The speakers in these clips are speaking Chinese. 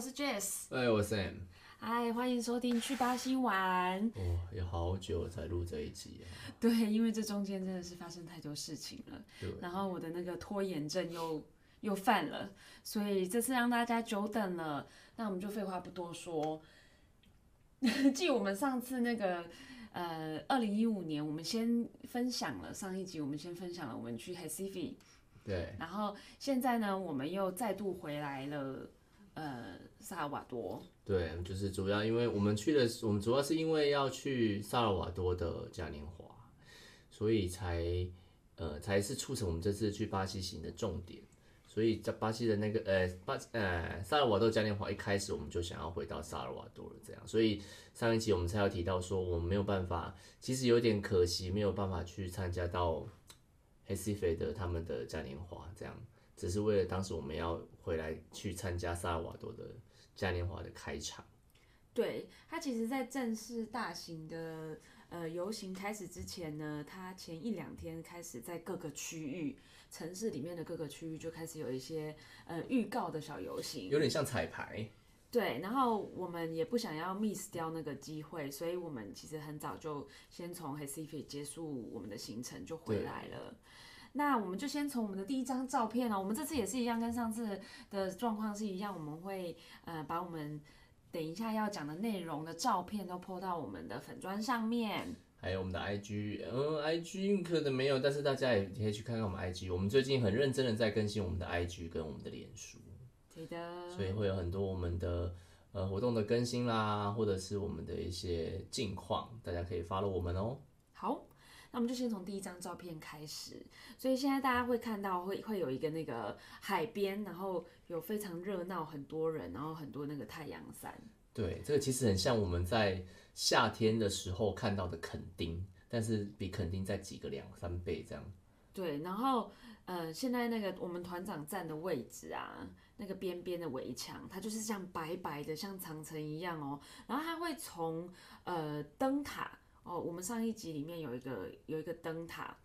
我是 Jess。哎，我是 Sam。嗨，欢迎收听去巴西玩。哦，有好久才录这一集啊。对，因为这中间真的是发生太多事情了。对。然后我的那个拖延症又又犯了，所以这次让大家久等了。那我们就废话不多说，继我们上次那个呃，二零一五年，我们先分享了上一集，我们先分享了我们去 h e f i 对。然后现在呢，我们又再度回来了。呃，萨尔瓦多。对，就是主要因为我们去的，我们主要是因为要去萨尔瓦多的嘉年华，所以才呃才是促成我们这次去巴西行的重点。所以在巴西的那个呃巴呃萨尔瓦多嘉年华一开始我们就想要回到萨尔瓦多了，这样。所以上一集我们才有提到说我们没有办法，其实有点可惜，没有办法去参加到黑西菲的他们的嘉年华这样。只是为了当时我们要回来去参加萨尔瓦多的嘉年华的开场。对，他其实，在正式大型的呃游行开始之前呢，他前一两天开始在各个区域城市里面的各个区域就开始有一些呃预告的小游行，有点像彩排。对，然后我们也不想要 miss 掉那个机会，所以我们其实很早就先从 h e s i f i 结束我们的行程就回来了。那我们就先从我们的第一张照片哦，我们这次也是一样，跟上次的状况是一样，我们会呃把我们等一下要讲的内容的照片都 po 到我们的粉砖上面，还有我们的 IG，嗯，IG 可能没有，但是大家也可以去看看我们 IG，我们最近很认真的在更新我们的 IG 跟我们的脸书，对的，所以会有很多我们的呃活动的更新啦，或者是我们的一些近况，大家可以 follow 我们哦。好。那我们就先从第一张照片开始，所以现在大家会看到会会有一个那个海边，然后有非常热闹，很多人，然后很多那个太阳伞。对，这个其实很像我们在夏天的时候看到的垦丁，但是比垦丁再挤个两三倍这样。对，然后呃，现在那个我们团长站的位置啊，那个边边的围墙，它就是像白白的，像长城一样哦，然后它会从呃灯塔。哦，我们上一集里面有一个有一个灯塔，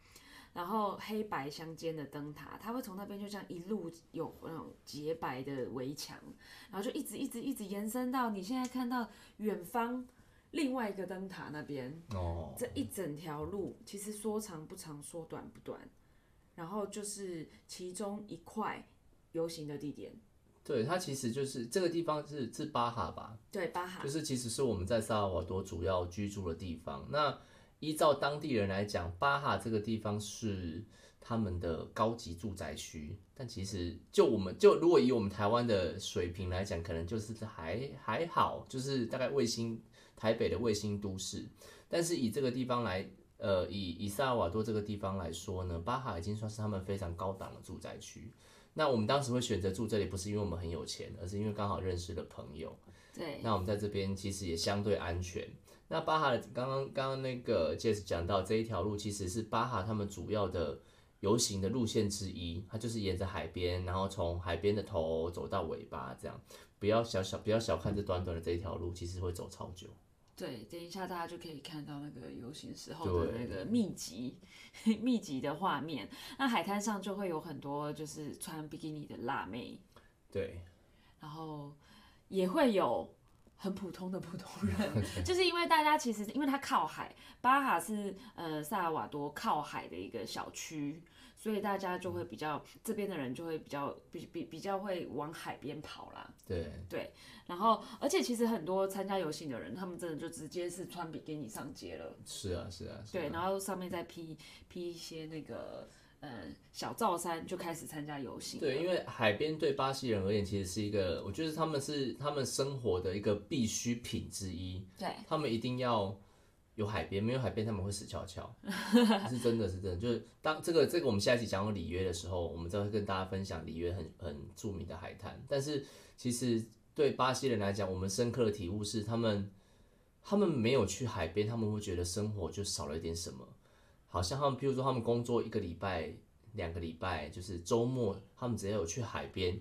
然后黑白相间的灯塔，它会从那边就这样一路有那种洁白的围墙，然后就一直一直一直延伸到你现在看到远方另外一个灯塔那边。哦，这一整条路其实说长不长，说短不短，然后就是其中一块游行的地点。对，它其实就是这个地方是是巴哈吧？对，巴哈就是其实是我们在萨尔瓦多主要居住的地方。那依照当地人来讲，巴哈这个地方是他们的高级住宅区。但其实就我们就如果以我们台湾的水平来讲，可能就是还还好，就是大概卫星台北的卫星都市。但是以这个地方来，呃，以以萨尔瓦多这个地方来说呢，巴哈已经算是他们非常高档的住宅区。那我们当时会选择住这里，不是因为我们很有钱，而是因为刚好认识了朋友。对。那我们在这边其实也相对安全。那巴哈刚刚刚刚那个 Jess 讲到这一条路，其实是巴哈他们主要的游行的路线之一。它就是沿着海边，然后从海边的头走到尾巴，这样。不要小小不要小看这短短的这一条路，其实会走超久。对，等一下大家就可以看到那个游行时候的那个密集、密集的画面。那海滩上就会有很多就是穿比基尼的辣妹，对，然后也会有很普通的普通人，就是因为大家其实因为它靠海，巴哈是呃萨尔瓦多靠海的一个小区。所以大家就会比较这边的人就会比较比比比较会往海边跑啦。对对，然后而且其实很多参加游行的人，他们真的就直接是穿比基尼上街了。是啊是啊。对，然后上面再披披一些那个呃小罩衫，就开始参加游行。对，因为海边对巴西人而言，其实是一个，我觉得他们是他们生活的一个必需品之一。对，他们一定要。有海边，没有海边他们会死翘翘，是真的是真的。就是当这个这个我们下一期讲到里约的时候，我们再会跟大家分享里约很很著名的海滩。但是其实对巴西人来讲，我们深刻的体悟是，他们他们没有去海边，他们会觉得生活就少了一点什么。好像他们，譬如说他们工作一个礼拜、两个礼拜，就是周末他们只要有去海边。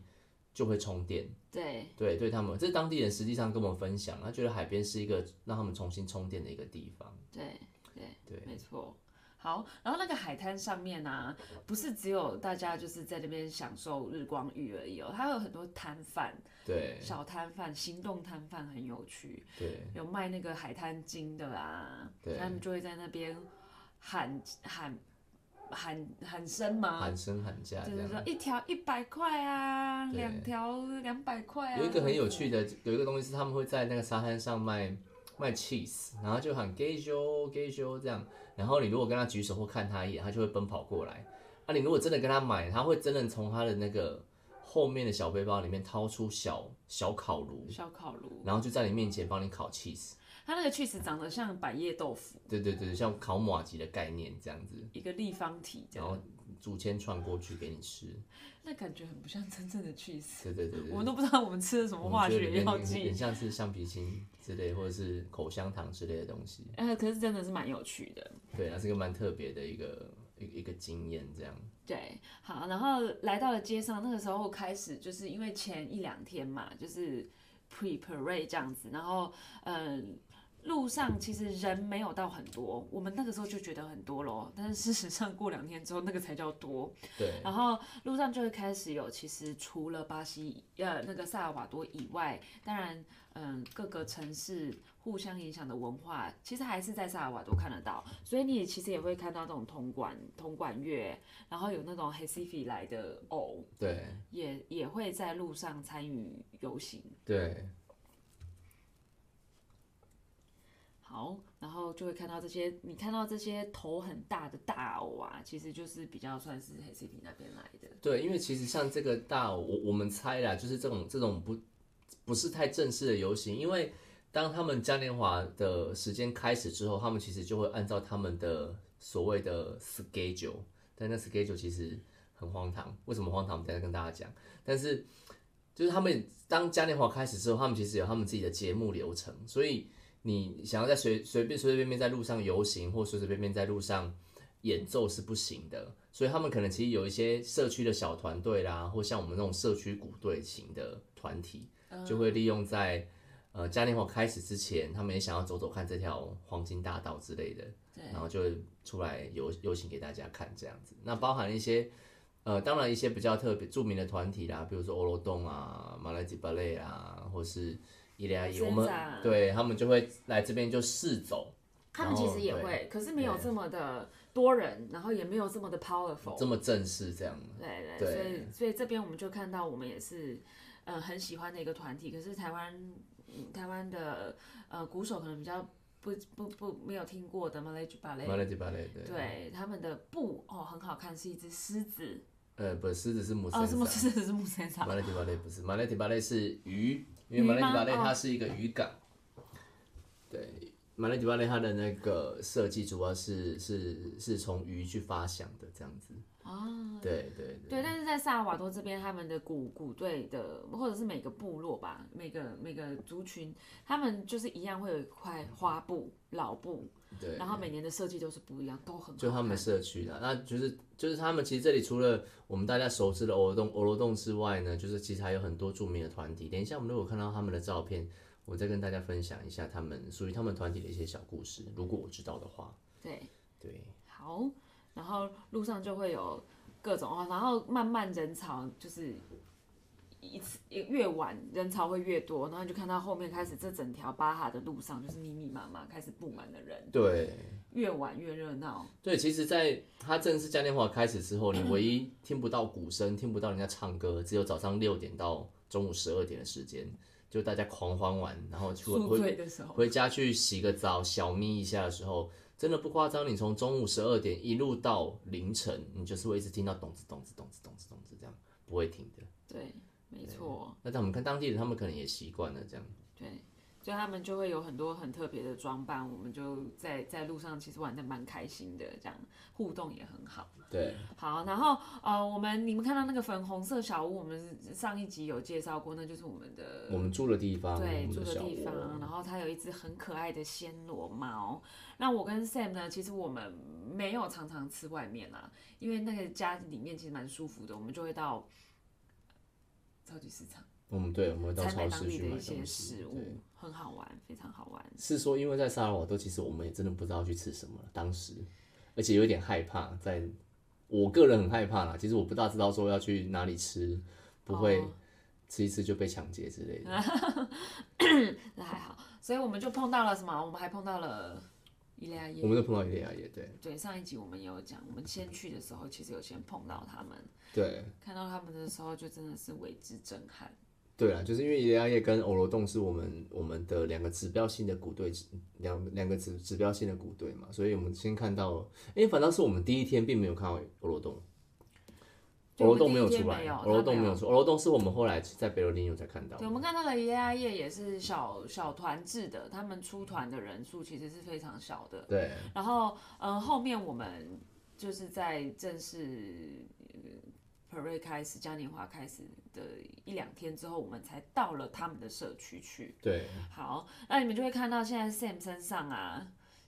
就会充电，对对对，他们这当地人实际上跟我们分享，他觉得海边是一个让他们重新充电的一个地方。对对对，没错。好，然后那个海滩上面啊，不是只有大家就是在那边享受日光浴而已哦，它有很多摊贩，对小摊贩、行动摊贩很有趣，对有卖那个海滩巾的啊，对他们就会在那边喊喊喊喊声嘛，喊声喊价这样。就是说一条一百块啊，对两条两百块啊。有一个很有趣的，有一个东西是他们会在那个沙滩上卖卖 cheese，然后就喊 gay show gay show 这样，然后你如果跟他举手或看他一眼，他就会奔跑过来。啊，你如果真的跟他买，他会真的从他的那个后面的小背包里面掏出小小烤炉，小烤炉，然后就在你面前帮你烤 cheese。它那个 cheese 长得像百叶豆腐，对对对，像烤马吉的概念这样子，一个立方体然后竹签串过去给你吃。那感觉很不像真正的 cheese。对对对对。我们都不知道我们吃了什么化学们觉得里面药剂很，像是橡皮筋之类，或者是口香糖之类的东西。呃，可是真的是蛮有趣的。对，它是一个蛮特别的一个一个一个经验，这样。对，好，然后来到了街上，那个时候开始就是因为前一两天嘛，就是 pre parade 这样子，然后呃，路上其实人没有到很多，我们那个时候就觉得很多咯，但是事实上过两天之后，那个才叫多。对然后路上就会开始有，其实除了巴西呃那个萨尔瓦多以外，当然嗯、各个城市互相影响的文化，其实还是在萨尔瓦多看得到，所以你其实也会看到这种铜管铜管乐，然后有那种 Hesifi 来的偶，对也也会在路上参与游行。对好，然后就会看到这些，你看到这些头很大的大偶啊，其实就是比较算是 Hesifi 那边来的。对，因为其实像这个大偶，我我们猜啦，就是这种这种不不是太正式的游行，因为当他们嘉年华的时间开始之后，他们其实就会按照他们的所谓的 schedule，但那 schedule 其实很荒唐。为什么荒唐？我们等下跟大家讲。但是就是他们当嘉年华开始之后，他们其实有他们自己的节目流程，所以你想要在随随便随随便便在路上游行，或随随便便在路上演奏是不行的。所以他们可能其实有一些社区的小团队啦，或像我们那种社区鼓队型的团体，就会利用在呃嘉年华开始之前，他们也想要走走看这条黄金大道之类的，然后就会出来游游行给大家看这样子。那包含一些呃，当然一些比较特别著名的团体啦，比如说欧罗洞啊、马来吉巴类啊，或是伊利亚伊，我们对他们就会来这边就试走，他们其实也会，可是没有这么的多人，然后也没有这么的 powerful。这么正式这样。对对，对。所以所以这边我们就看到，我们也是呃很喜欢的一个团体。可是台湾、嗯台湾的呃鼓手可能比较不不不没有听过的 Malay Ballet，马来吉巴类对，对他们的布哦很好看，是一只狮子。呃，不，狮子是母哦，是木山狮子是木山上马来迪巴类不是，马来迪巴类是鱼，因为马来迪巴吗哦类它是一个渔港。对，马来迪巴类它的那个设计主要是是是从鱼去发想的这样子。啊。对对对，对，但是在萨尔瓦多这边，他们的鼓鼓队的，或者是每个部落吧，每个每个族群，他们就是一样会有一块花布、老布，对然后每年的设计都是不一样，都很好就他们看社区的，那就是就是他们其实这里除了我们大家熟知的欧罗洞欧罗洞之外呢，就是其实还有很多著名的团体。等一下我们如果看到他们的照片，我再跟大家分享一下他们属于他们团体的一些小故事，如果我知道的话。对。对，好，然后路上就会有各种哦，然后慢慢人潮就是一次越晚人潮会越多，然后你就看到后面开始这整条巴哈的路上就是密密麻麻开始布满了人，对。越晚越热闹。对，其实，在它正式嘉年华开始之后，你唯一听不到鼓声，听不到人家唱歌，只有早上六点到中午十二点的时间，就大家狂欢完，然后去宿回回家去洗个澡，小眯一下的时候，真的不夸张，你从中午十二点一路到凌晨，你就是会一直听到咚子咚子咚子咚子咚子这样，不会停的。对，没错，那但我们看当地人，他们可能也习惯了这样。对。所以他们就会有很多很特别的装扮，我们就在在路上其实玩的蛮开心的，这样互动也很好。对，好，然后呃，我们你们看到那个粉红色小屋，我们上一集有介绍过，那就是我们的我们住的地方，对住的地方，然后它有一只很可爱的暹罗猫。那我跟 Sam 呢，其实我们没有常常吃外面啊，因为那个家里面其实蛮舒服的，我们就会到超级市场我们对，我们会到超市去买东西。对食物，很好玩，非常好玩。是说，因为在萨尔瓦多，其实我们也真的不知道去吃什么了。当时，而且有点害怕，在我个人很害怕啦。其实我不大知道说要去哪里吃，不会哦吃一次就被抢劫之类的。那还好，所以我们就碰到了什么？我们还碰到了伊利亚耶我。们都碰到伊利亚耶，对对，上一集我们也有讲，我们先去的时候，其实有先碰到他们，对看到他们的时候，就真的是为之震撼。对啊，就是因为伊利亚耶跟欧罗洞是我们我们的两个指标性的股队，两两个指指标性的股队嘛，所以我们先看到，哎、反倒是我们第一天并没有看到欧罗洞。对欧罗洞没有出来欧罗洞它没有出，欧罗洞是我们后来在北罗林有才看到对，。我们看到的 AI 夜也是小小团制的，他们出团的人数其实是非常小的。对然后，嗯、后面我们就是在正式呃 parade 开始、嘉年华开始的一两天之后，我们才到了他们的社区去。对好，那你们就会看到现在 Sam 身上啊，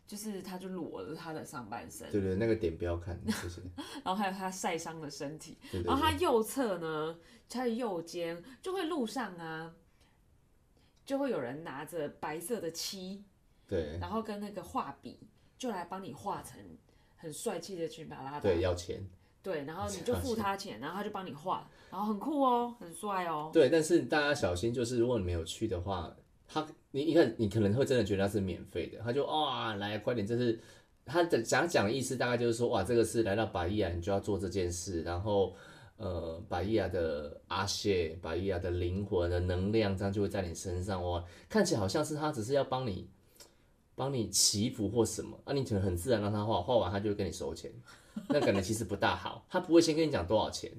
就是他就裸了他的上半身，对对，那个点不要看，谢谢。然后还有他晒伤的身体，对对然后他右侧呢，他的右肩就会路上啊，就会有人拿着白色的漆，对然后跟那个画笔，就来帮你画成很帅气的裙摆拉。对，要钱。对，然后你就付他钱，然后他就帮你画，然后很酷哦，很帅哦。对，但是大家小心，就是如果你没有去的话，他你一看你可能会真的觉得他是免费的，他就哇来快点，这是他的想讲的意思大概就是说哇这个是来到百亿啊，你就要做这件事，然后呃百亿啊的阿谢，百亿啊的灵魂的能量，这样就会在你身上哇，看起来好像是他只是要帮你帮你祈福或什么，啊你可能很自然让他画，画完他就会跟你收钱，那感觉其实不大好，他不会先跟你讲多少钱。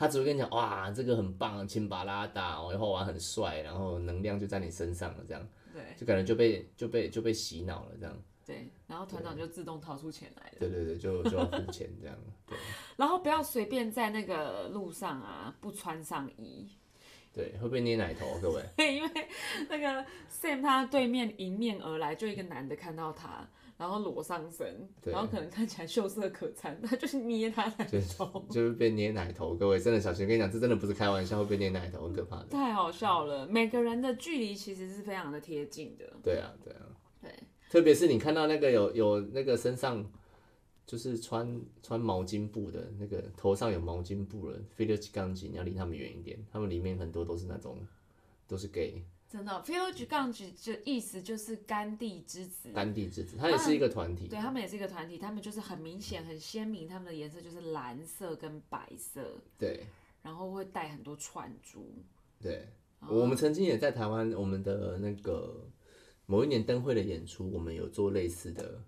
他只会跟你讲，哇，这个很棒，亲巴拉达，然后玩很帅，然后能量就在你身上了，这样。对。就感觉就被就被就被洗脑了，这样，对，然后团长就自动掏出钱来了。对对对，就就要付钱这样，对。然后不要随便在那个路上啊不穿上衣，对，会被捏奶头，各位，因为那个 Sam 他对面迎面而来，就一个男的看到他，然后裸上身，然后可能看起来秀色可餐，他就是捏他奶头，就是被捏奶头，各位真的小心，跟你讲，这真的不是开玩笑，会被捏奶头，很可怕的，太好笑了。每个人的距离其实是非常的贴近的，对啊对啊，对，特别是你看到那个有有那个身上就是穿穿毛巾布的那个头上有毛巾布的 f i l i p 钢琴，你要离他们远一点，他们里面很多都是那种都是 gay。真的 p h i l o g 杠举就意思就是甘地之子。甘地之子，他也是一个团体。对他们也是一个团体，他们就是很明显、很鲜明，他们的颜色就是蓝色跟白色，对然后会带很多串珠。对，哦我们曾经也在台湾，我们的那个某一年灯会的演出，我们有做类似的，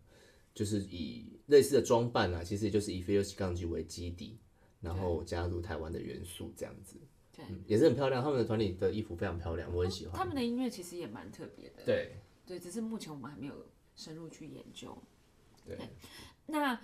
就是以类似的装扮啊，其实也就是以 f i l 钢锯为基底，然后加入台湾的元素这样子。对嗯，也是很漂亮，他们的团体的衣服非常漂亮，我很喜欢。他们的音乐其实也蛮特别的，对对，只是目前我们还没有深入去研究。对那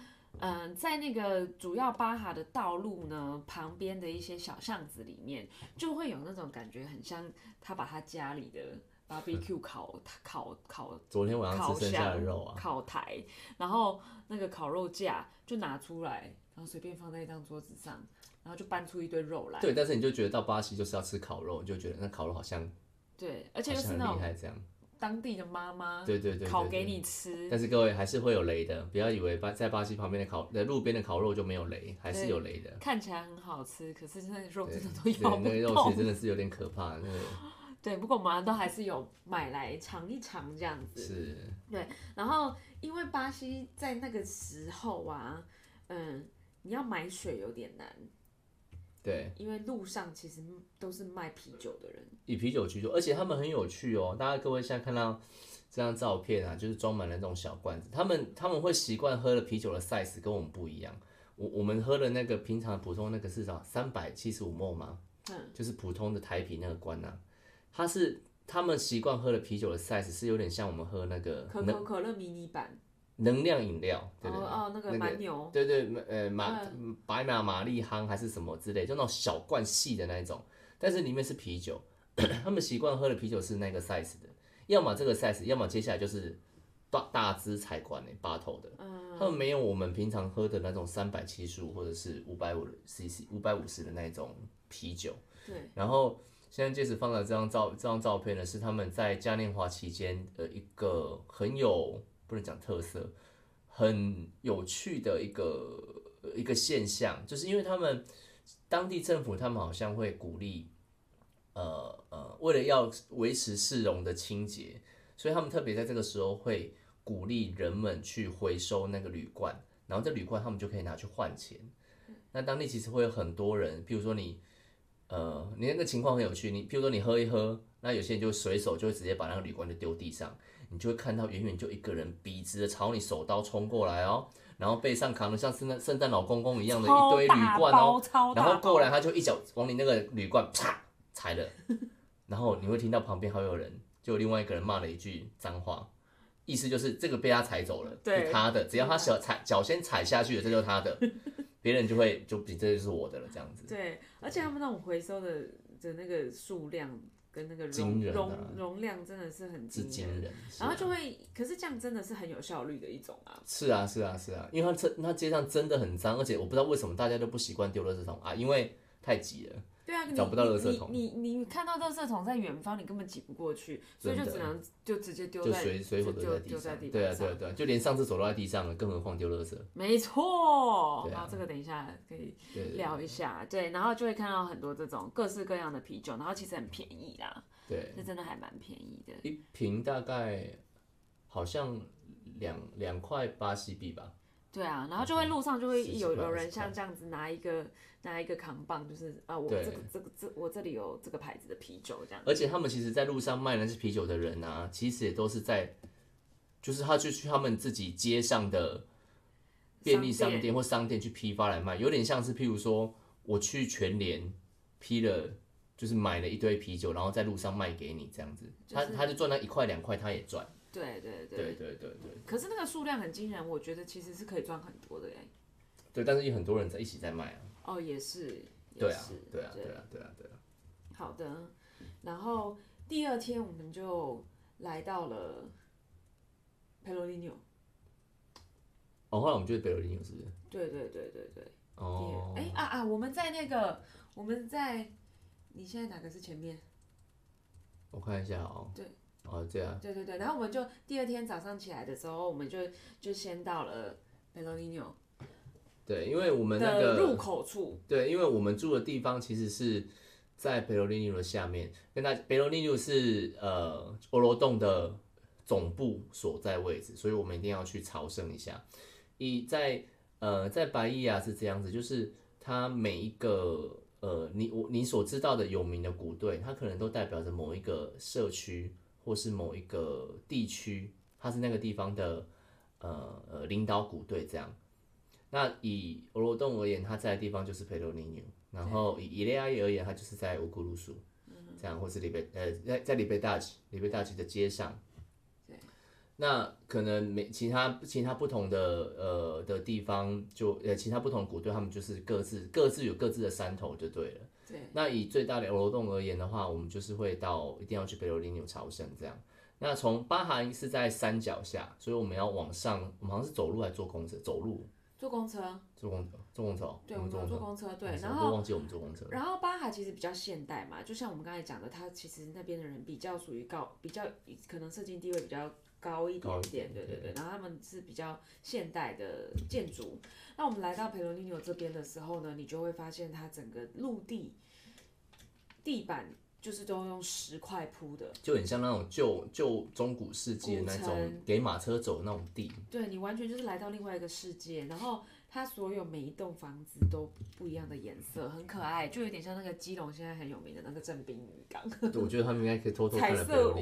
嗯、呃在那个主要巴哈的道路呢，旁边的一些小巷子里面，就会有那种感觉，很像他把他家里的 barbecue 烤烤烤 昨天晚上烤吃剩下的肉啊，烤台，然后那个烤肉架就拿出来，然后随便放在一张桌子上，然后就搬出一堆肉来。对，但是你就觉得到巴西就是要吃烤肉，你就觉得那烤肉好像对，而且又是那种厉害这样。当地的妈妈对对对对对烤给你吃。但是各位还是会有雷的，不要以为巴在巴西旁边的烤在路边的烤肉就没有雷，还是有雷的。看起来很好吃，可是那个肉真的都对，咬不那个肉其实。真的是有点可怕，那个 对，不过我们都还是有买来尝一尝这样子。是对然后，因为巴西在那个时候啊，嗯，你要买水有点难，对，因为路上其实都是卖啤酒的人。以啤酒居多，而且他们很有趣哦。大家各位现在看到这张照片啊，就是装满了那种小罐子，他们他们会习惯喝的啤酒的 size 跟我们不一样。我我们喝的那个平常普通那个是啥？三百七十五 ml 吗？嗯，就是普通的台啤那个罐啊，它是他们习惯喝的啤酒的 size 是有点像我们喝那个可口可乐迷你版，能量饮料，对对对。哦哦，那个那个蛮牛，对对，呃马白马玛丽夯还是什么之类，就那种小罐细的那一种，但是里面是啤酒，他们习惯喝的啤酒是那个 size 的，要么这个 size，要么接下来就是大大支彩罐的八头的，他们没有我们平常喝的那种三百七十五或者是五百五 cc 五百五十的那种啤酒，对，然后现在戒指放的这张照这张照片呢，是他们在嘉年华期间的一个很有不能讲特色，很有趣的一个一个现象，就是因为他们当地政府，他们好像会鼓励，呃呃，为了要维持市容的清洁，所以他们特别在这个时候会鼓励人们去回收那个铝罐，然后这铝罐他们就可以拿去换钱。那当地其实会有很多人，譬如说你，呃，你那个情况很有趣，你譬如说你喝一喝，那有些人就随手就会直接把那个铝罐就丢地上，你就会看到远远就一个人笔直的朝你手刀冲过来哦，然后背上扛的像圣诞圣诞老公公一样的一堆铝罐哦，然后过来他就一脚往你那个铝罐啪踩了，然后你会听到旁边还有人，就另外一个人骂了一句脏话，意思就是这个被他踩走了，对是他的，只要他小踩脚先踩下去了，这就是他的，别人就会就比这就是我的了这样子。对，而且他们那种回收的的那个数量跟那个容啊容容量真的是很惊人。然后啊就会，可是这样真的是很有效率的一种啊。是啊是啊是啊，因为他这他街上真的很脏，而且我不知道为什么大家都不习惯丢垃圾桶啊，因为太挤了。对啊，你找不到你垃圾桶你你你看到垃圾桶在远方，你根本挤不过去，所以就只能就直接丢就在随随手就丢在地上对啊。对啊对啊，就连上厕所都在地上了，更何况丢垃圾。没错，对啊然后这个等一下可以聊一下，对，然后就会看到很多这种各式各样的啤酒，然后其实很便宜啦，对，这真的还蛮便宜的。一瓶大概好像两两块巴西币吧。对啊，然后就会路上就会有有人像这样子拿一个拿一个扛棒，就是啊，我这个这个这我这里有这个牌子的啤酒这样。而且他们其实在路上卖那些啤酒的人啊，其实也都是在，就是他就去他们自己街上的便利商商店或商店去批发来卖，有点像是譬如说我去全联批了，就是买了一堆啤酒，然后在路上卖给你这样子，他他就赚那一块两块，他也赚。对对对。对对对对可是那个数量很惊人，我觉得其实是可以赚很多的哎。对，但是有很多人在一起在卖啊。哦，也是。也对啊是，对啊，对啊，对啊，对啊。好的，然后第二天我们就来到了佩罗利纽。哦，后来我们就是北罗林有是不是？对对对对对。哦，哎、啊啊！我们在那个，我们在，你现在哪个是前面？我看一下哦。对。哦，这样。对对对，然后我们就第二天早上起来的时候，我们就就先到了贝罗利纽对，因为我们那个入口处。对，因为我们住的地方其实是在贝罗利纽的下面，跟大北罗利纽是呃欧罗洞的总部所在位置，所以我们一定要去朝圣一下。一在呃在白伊亚是这样子，就是它每一个呃你我你所知道的有名的鼓队，它可能都代表着某一个社区或是某一个地区，它是那个地方的呃呃领导股队这样。那以俄罗洞而言，他在的地方就是佩罗尼纽，然后以伊利亚而言，他就是在乌古鲁苏，这样或是里贝呃在在里贝大吉里贝大吉的街上。那可能每其他其他不同的呃的地方就呃其他不同的鼓队，他们就是各自各自有各自的山头就对了。对，那以最大的罗洞而言的话，我们就是会到一定要去贝罗林纽朝圣这样。那从巴哈是在山脚下，所以我们要往上，我们好像是走路还是坐公车？走路，坐公车。坐公坐公车哦，对，我们坐公车。坐公车。对，然后都忘记我们坐公车。然后巴哈其实比较现代嘛，就像我们刚才讲的，它其实那边的人比较属于高，比较可能社经地位比较高一点点，对对对。然后他们是比较现代的建筑。那我们来到佩罗尼纽这边的时候呢，你就会发现它整个陆地地板就是都用石块铺的，就很像那种旧旧中古世纪的那种给马车走的那种地，对你完全就是来到另外一个世界。然后它所有每一栋房子都不一样的颜色，很可爱，就有点像那个基隆现在很有名的那个正滨渔港，对我觉得他们应该可以偷偷看彩色。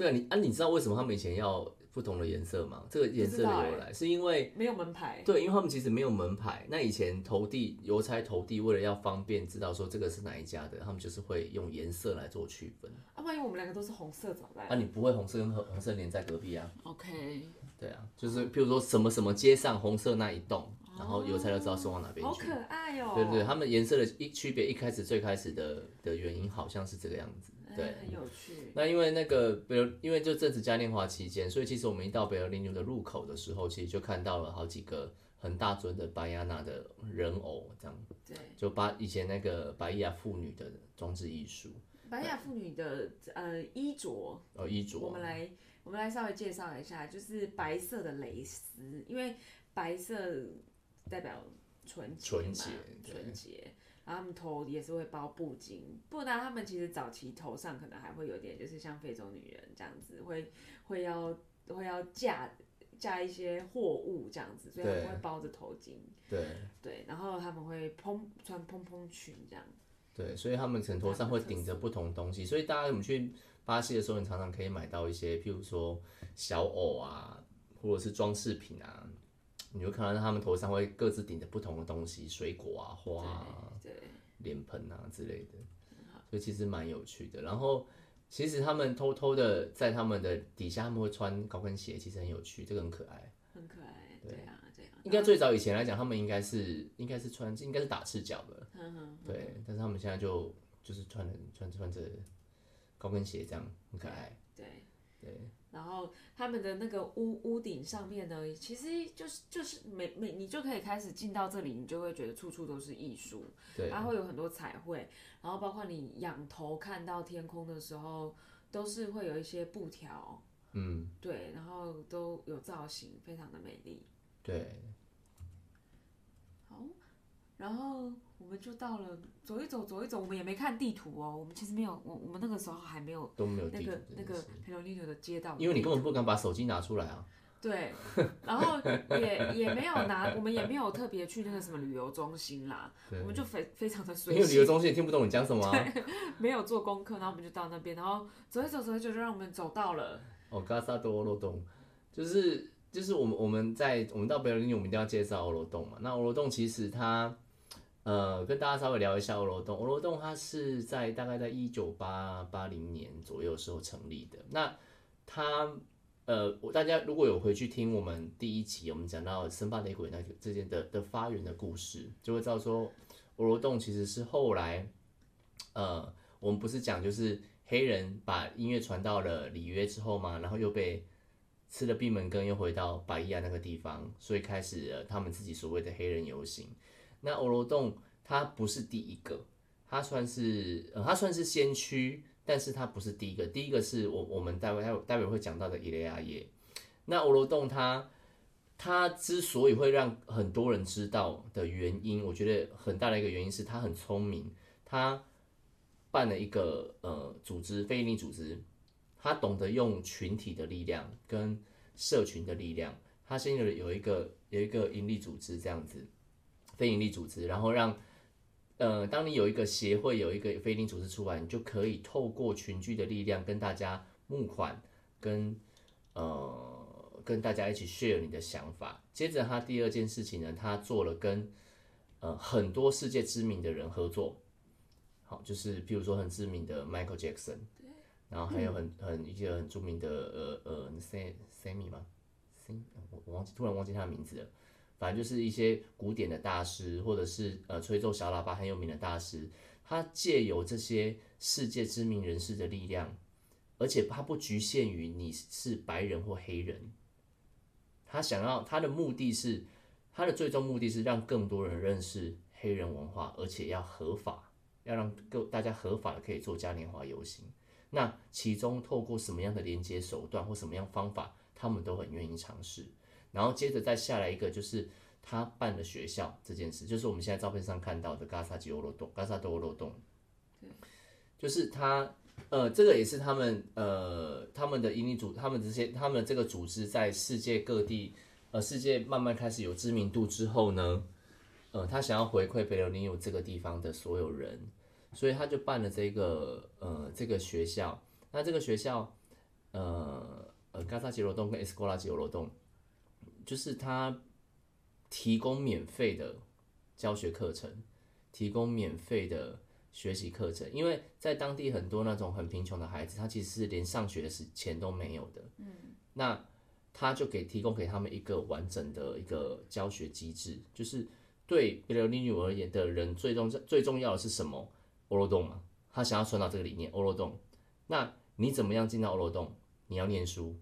对啊，你啊，你知道为什么他们以前要不同的颜色吗？这个颜色的由来是因为没有门牌，对，因为他们其实没有门牌。那以前投递邮差投递，为了要方便知道说这个是哪一家的，他们就是会用颜色来做区分。啊，万一我们两个都是红色怎么办、啊，你不会红色跟红红色连在隔壁啊？o k 对啊，就是譬如说什么什么街上红色那一栋，然后邮差就知道送往哪边去。好可爱哦、对对，他们颜色的一区别，一开始最开始的的原因好像是这个样子。对哎，很有趣。那因为那个比如，因为就正值嘉年华期间，所以其实我们一到北尔林纽的入口的时候，其实就看到了好几个很大尊的白亚娜的人偶，这样对，就把以前那个白亚妇女的装置艺术。白亚妇女的呃衣着，哦，衣着，我们来我们来稍微介绍一下，就是白色的蕾丝，因为白色代表纯洁嘛纯洁纯洁。然后他们头也是会包布巾，不然他们其实早期头上可能还会有点，就是像非洲女人这样子，会会要会要架架一些货物这样子，所以他们对会包着头巾，对。对，然后他们会蓬穿蓬蓬裙这样，对，所以他们可能头上会顶着不同东西，所以大家我们去巴西的时候，你常常可以买到一些，譬如说小偶啊，或者是装饰品啊，你会看到他们头上会各自顶着不同的东西，水果啊、花脸盆啊之类的，所以其实蛮有趣的。然后其实他们偷偷的在他们的底下，他们会穿高跟鞋，其实很有趣，这个很可爱。很可爱，对啊，这样，应该最早以前来讲，他们应该是应该是穿应该是打赤脚的，嗯哼，对，但是他们现在就就是穿的穿穿着高跟鞋这样很可爱。对。对，然后他们的那个屋屋顶上面呢，其实就是就是每每你就可以开始进到这里，你就会觉得处处都是艺术，对，它会有很多彩绘，然后包括你仰头看到天空的时候，都是会有一些布条，嗯，对，然后都有造型，非常的美丽。对，好，然后我们就到了走一走走一走，我们也没看地图哦，我们其实没有，我我们那个时候还没有都没有那个那个佩罗尼纽的街道，因为你根本不敢把手机拿出来啊。对，然后也也没有拿，我们也没有特别去那个什么旅游中心啦，对我们就非非常的因随为旅游，中心也听不懂你讲什么啊。没有做功课，然后我们就到那边，然后走一走走一走，就让我们走到了，哦，嘎萨多欧罗洞，就是就是我们我们在我们到北尔林，我们一定要介绍欧罗洞嘛。那欧罗洞其实它呃跟大家稍微聊一下欧罗洞。欧罗洞它是在大概在一九八八零年左右时候成立的。那它呃，我大家如果有回去听我们第一集，我们讲到森巴雷鬼那个这件的的发源的故事，就会知道说欧罗洞其实是后来呃，我们不是讲就是黑人把音乐传到了里约之后嘛，然后又被吃了闭门羹，又回到巴伊亚那个地方，所以开始了他们自己所谓的黑人游行。那欧罗洞它不是第一个，它算是呃，它算是先驱，但是它不是第一个。第一个是我我们待会待会待会会讲到的伊雷亚耶。那欧罗洞它它之所以会让很多人知道的原因，我觉得很大的一个原因是它很聪明，它办了一个呃组织，非营利组织，他懂得用群体的力量跟社群的力量，他先有有一个有一个盈利组织这样子，非营利组织，然后让呃，当你有一个协会有一个非营利组织出来，你就可以透过群聚的力量跟大家募款，跟呃跟大家一起 share 你的想法。接着他第二件事情呢，他做了跟呃很多世界知名的人合作。好，就是譬如说很知名的 Michael Jackson，然后还有很很一些很著名的呃呃 Sam Sammy 吗？Sam 我我忘记突然忘记他的名字了。反正就是一些古典的大师，或者是呃吹奏小喇叭很有名的大师，他借由这些世界知名人士的力量，而且他不局限于你是白人或黑人，他想要他的目的是，他的最终目的是让更多人认识黑人文化，而且要合法。要让各大家合法的可以做嘉年华游行，那其中透过什么样的连接手段或什么样方法，他们都很愿意尝试。然后接着再下来一个就是他办的学校这件事，就是我们现在照片上看到的嘎萨吉欧罗洞、嘎萨多欧罗洞，就是他呃，这个也是他们呃他们的营利组，他们这些他们这个组织在世界各地呃世界慢慢开始有知名度之后呢。呃，他想要回馈北流尼有这个地方的所有人，所以他就办了这个呃这个学校。那这个学校，呃呃，嘎萨吉罗洞跟 S 戈拉吉罗洞，就是他提供免费的教学课程，提供免费的学习课程。因为在当地很多那种很贫穷的孩子，他其实是连上学的时钱都没有的。嗯，那他就给提供给他们一个完整的一个教学机制，就是。对贝罗尼女而言的人，最重最重要的是什么？欧罗洞嘛，他想要传导这个理念。欧罗洞，那你怎么样进到欧罗洞？你要念书，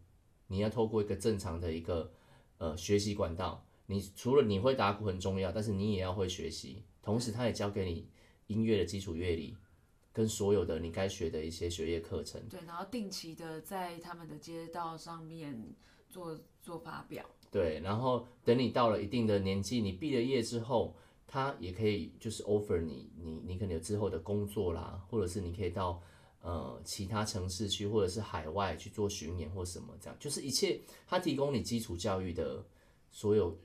你要透过一个正常的一个呃学习管道。你除了你会打鼓很重要，但是你也要会学习。同时，他也教给你音乐的基础乐理，跟所有的你该学的一些学业课程。对，然后定期的在他们的街道上面做做发表。对，然后等你到了一定的年纪，你毕了业之后，他也可以就是 offer 你，你你可能有之后的工作啦，或者是你可以到呃其他城市去，或者是海外去做巡演或什么这样，就是一切他提供你基础教育的所有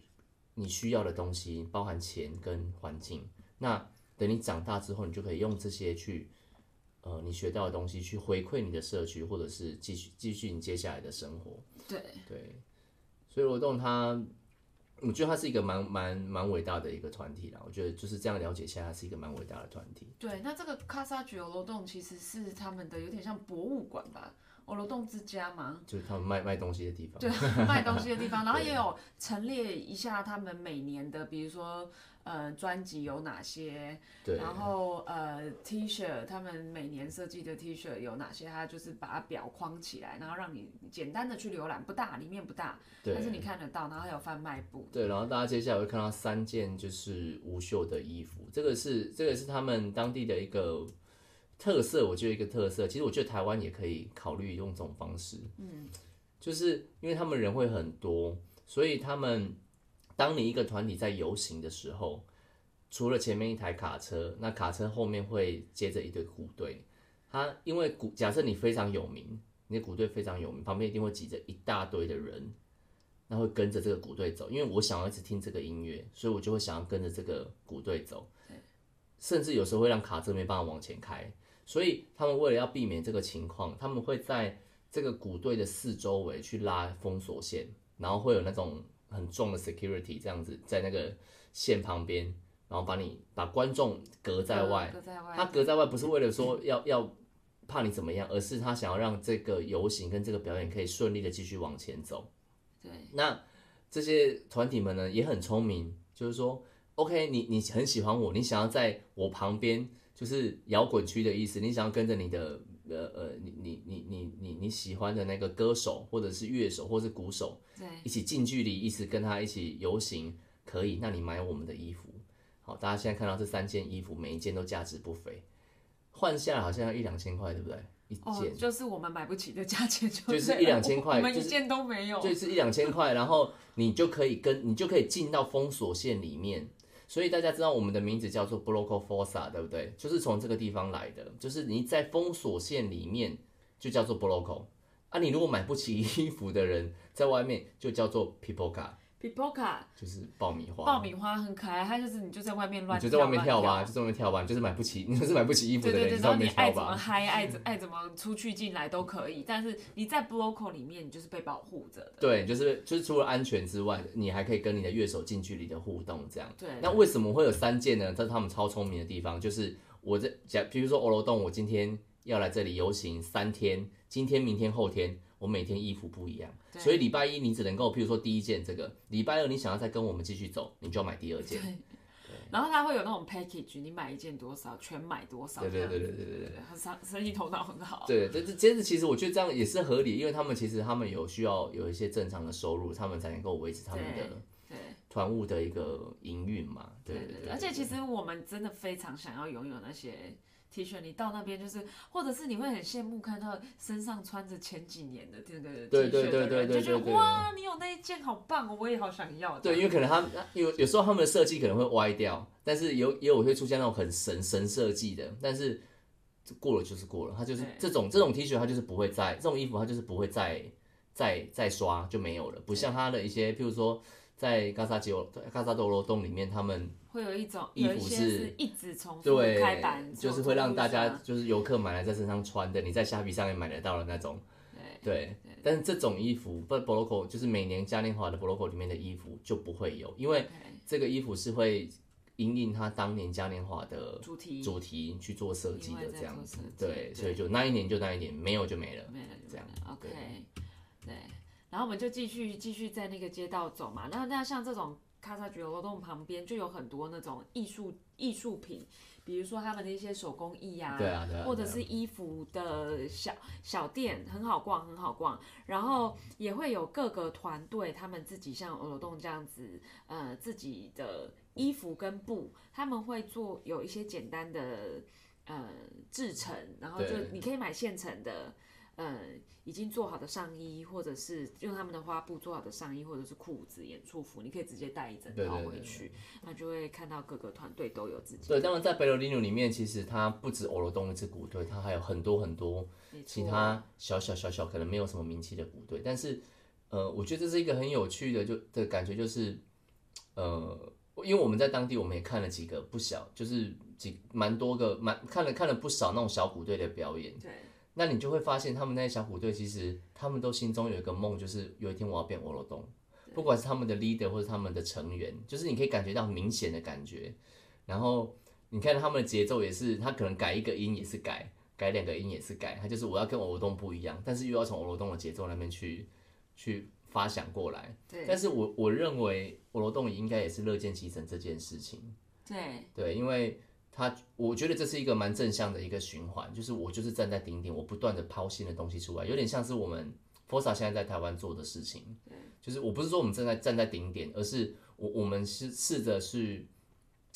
你需要的东西，包含钱跟环境。那等你长大之后，你就可以用这些去呃你学到的东西去回馈你的社区，或者是继续继续你接下来的生活。对，对，所以罗栋他，我觉得他是一个蛮蛮蛮伟大的一个团体啦。我觉得就是这样了解下来，他是一个蛮伟大的团体。对，那这个卡萨菊欧罗洞其实是他们的有点像博物馆吧，欧罗洞之家嘛，就是他们卖卖东西的地方。对，卖东西的地方，然后也有陈列一下他们每年的，比如说呃专辑有哪些，然后呃 T 恤，他们每年设计的 T 恤有哪些，他就是把它表框起来，然后让你简单的去浏览，不大，里面不大，对但是你看得到，然后还有贩卖部，对，然后大家接下来会看到三件就是无袖的衣服，这个是这个是他们当地的一个特色，我觉得一个特色。其实我觉得台湾也可以考虑用这种方式，嗯，就是因为他们人会很多，所以他们当你一个团体在游行的时候，除了前面一台卡车，那卡车后面会接着一队鼓队。他因为鼓，假设你非常有名，你的鼓队非常有名，旁边一定会挤着一大堆的人。那会跟着这个鼓队走，因为我想要一直听这个音乐，所以我就会想要跟着这个鼓队走。甚至有时候会让卡车没办法往前开，所以他们为了要避免这个情况，他们会在这个鼓队的四周围去拉封锁线，然后会有那种很重的 security 这样子在那个线旁边，然后把你把观众隔在外。隔在外，他隔在外不是为了说要要怕你怎么样，而是他想要让这个游行跟这个表演可以顺利的继续往前走。对，那这些团体们呢也很聪明，就是说，OK，你你很喜欢我，你想要在我旁边，就是摇滚区的意思，你想要跟着你的呃呃，你你你你你你喜欢的那个歌手或者是乐手或者是鼓手对，一起近距离，一直跟他一起游行，可以，那你买我们的衣服。好，大家现在看到这三件衣服，每一件都价值不菲，换下来好像要一两千块，对不对？一哦件，就是我们买不起的价钱就就是一两千块我们一件都没有，就是一两千块，然后你就可以跟你就可以进到封锁线里面。所以大家知道我们的名字叫做 Bloco FORSA，对不对？就是从这个地方来的，就是你在封锁线里面就叫做 Bloco 啊。你如果买不起衣服的人，在外面就叫做 People Car，Pipoca 就是爆米花。爆米花很可爱，它就是你就在外面乱你就在外面跳吧，乱就在外面跳吧，你就是买不起，你就是买不起衣服的人，对对对，就在外然后你爱。怎么嗨，爱怎爱怎么出去进来都可以，但是你在 Bloco 里面，你就是被保护着的。对，就是就是除了安全之外，你还可以跟你的乐手近距离的互动，这样。对，那为什么会有三件呢？这是他们超聪明的地方，就是我在假，比如说欧罗洞，我今天要来这里游行三天，今天、明天、后天，我每天衣服不一样，所以礼拜一你只能够，譬如说第一件这个，礼拜二你想要再跟我们继续走，你就要买第二件。对，然后它会有那种 package，你买一件多少，全买多少。对对对对对对对。很生生意头脑很好。对，这这其实其实我觉得这样也是合理，因为他们其实他们有需要有一些正常的收入，他们才能够维持他们的对团务的一个营运嘛。对对对，对而且其实我们真的非常想要拥有那些 T 恤，你到那边就是，或者是你会很羡慕看到身上穿着前几年的这个 T 对对恤的对就觉得哇，你有那一件好棒哦，我也好想要。对，因为可能他有有时候他们的设计可能会歪掉，但是有也有会出现那种很神神设计的，但是过了就是过了，它就是这种这种 T 恤它就是不会再这种衣服它就是不会再再再刷就没有了，不像它的一些譬如说在嘎萨吉欧嘎萨多罗洞里面他们会有一种衣服是是一直重复对开版，就是会让大家就是游客买来在身上穿的，你在虾皮上也买得到的那种。刷对，但是这种衣服不 Boloco 就是每年嘉年华的 Boloco 里面的衣服就不会有，因为这个衣服是会因应他当年嘉年华的主题主题去做设计的这样子对，所以就那一年就那一年，没有就没了。没了就这样 OK，对，然后我们就继续继续在那个街道走嘛。那那像这种卡萨菊罗洞旁边就有很多那种艺术艺术品，比如说他们的一些手工艺呀、对啊，对啊，或者是衣服的小小店，很好逛，很好逛。然后也会有各个团队，他们自己像欧罗洞这样子，呃，自己的衣服跟布，他们会做有一些简单的呃制成，然后就你可以买现成的。呃，已经做好的上衣，或者是用他们的花布做好的上衣，或者是裤子、演出服，你可以直接带一整套回去，那就会看到各个团队都有自己对，当然在北罗林纽里面，其实它不止欧罗东一支鼓队，它还有很多很多其他小小小小可能没有什么名气的鼓队，但是呃，我觉得这是一个很有趣的就的感觉，就是呃，因为我们在当地我们也看了几个不小，就是几蛮多个蛮看了看了不少那种小鼓队的表演，对那你就会发现他们那些小虎队其实他们都心中有一个梦，就是有一天我要变欧罗东，不管是他们的 leader 或者他们的成员，就是你可以感觉到明显的感觉，然后你看他们的节奏也是，他可能改一个音也是改，改两个音也是改，他就是我要跟欧罗东不一样，但是又要从欧罗东的节奏那边去去发想过来。对。但是我我认为欧罗东应该也是乐见其成这件事情，对。对，因为他我觉得这是一个蛮正向的一个循环，就是我就是站在顶点，我不断的抛新的东西出来，有点像是我们 Forza 现在在台湾做的事情。就是我不是说我们正在站在顶点，而是我我们是试着去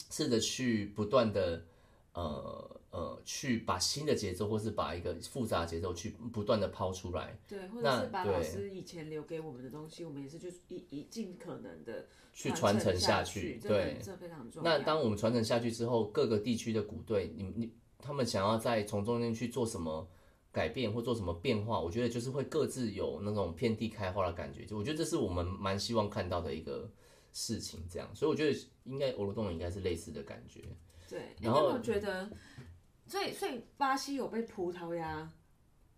试着去不断的呃呃去把新的节奏，或是把一个复杂的节奏去不断的抛出来，对，或那者是把对老师以前留给我们的东西，我们也是就是一一尽可能的去传承下去。对，这非常重要。那当我们传承下去之后，各个地区的鼓队，你你他们想要在从中间去做什么改变或做什么变化，我觉得就是会各自有那种遍地开花的感觉。就我觉得这是我们蛮希望看到的一个事情，这样。所以我觉得应该欧罗洞应该是类似的感觉。对，然后你有没有觉得，所以所以巴西有被葡萄牙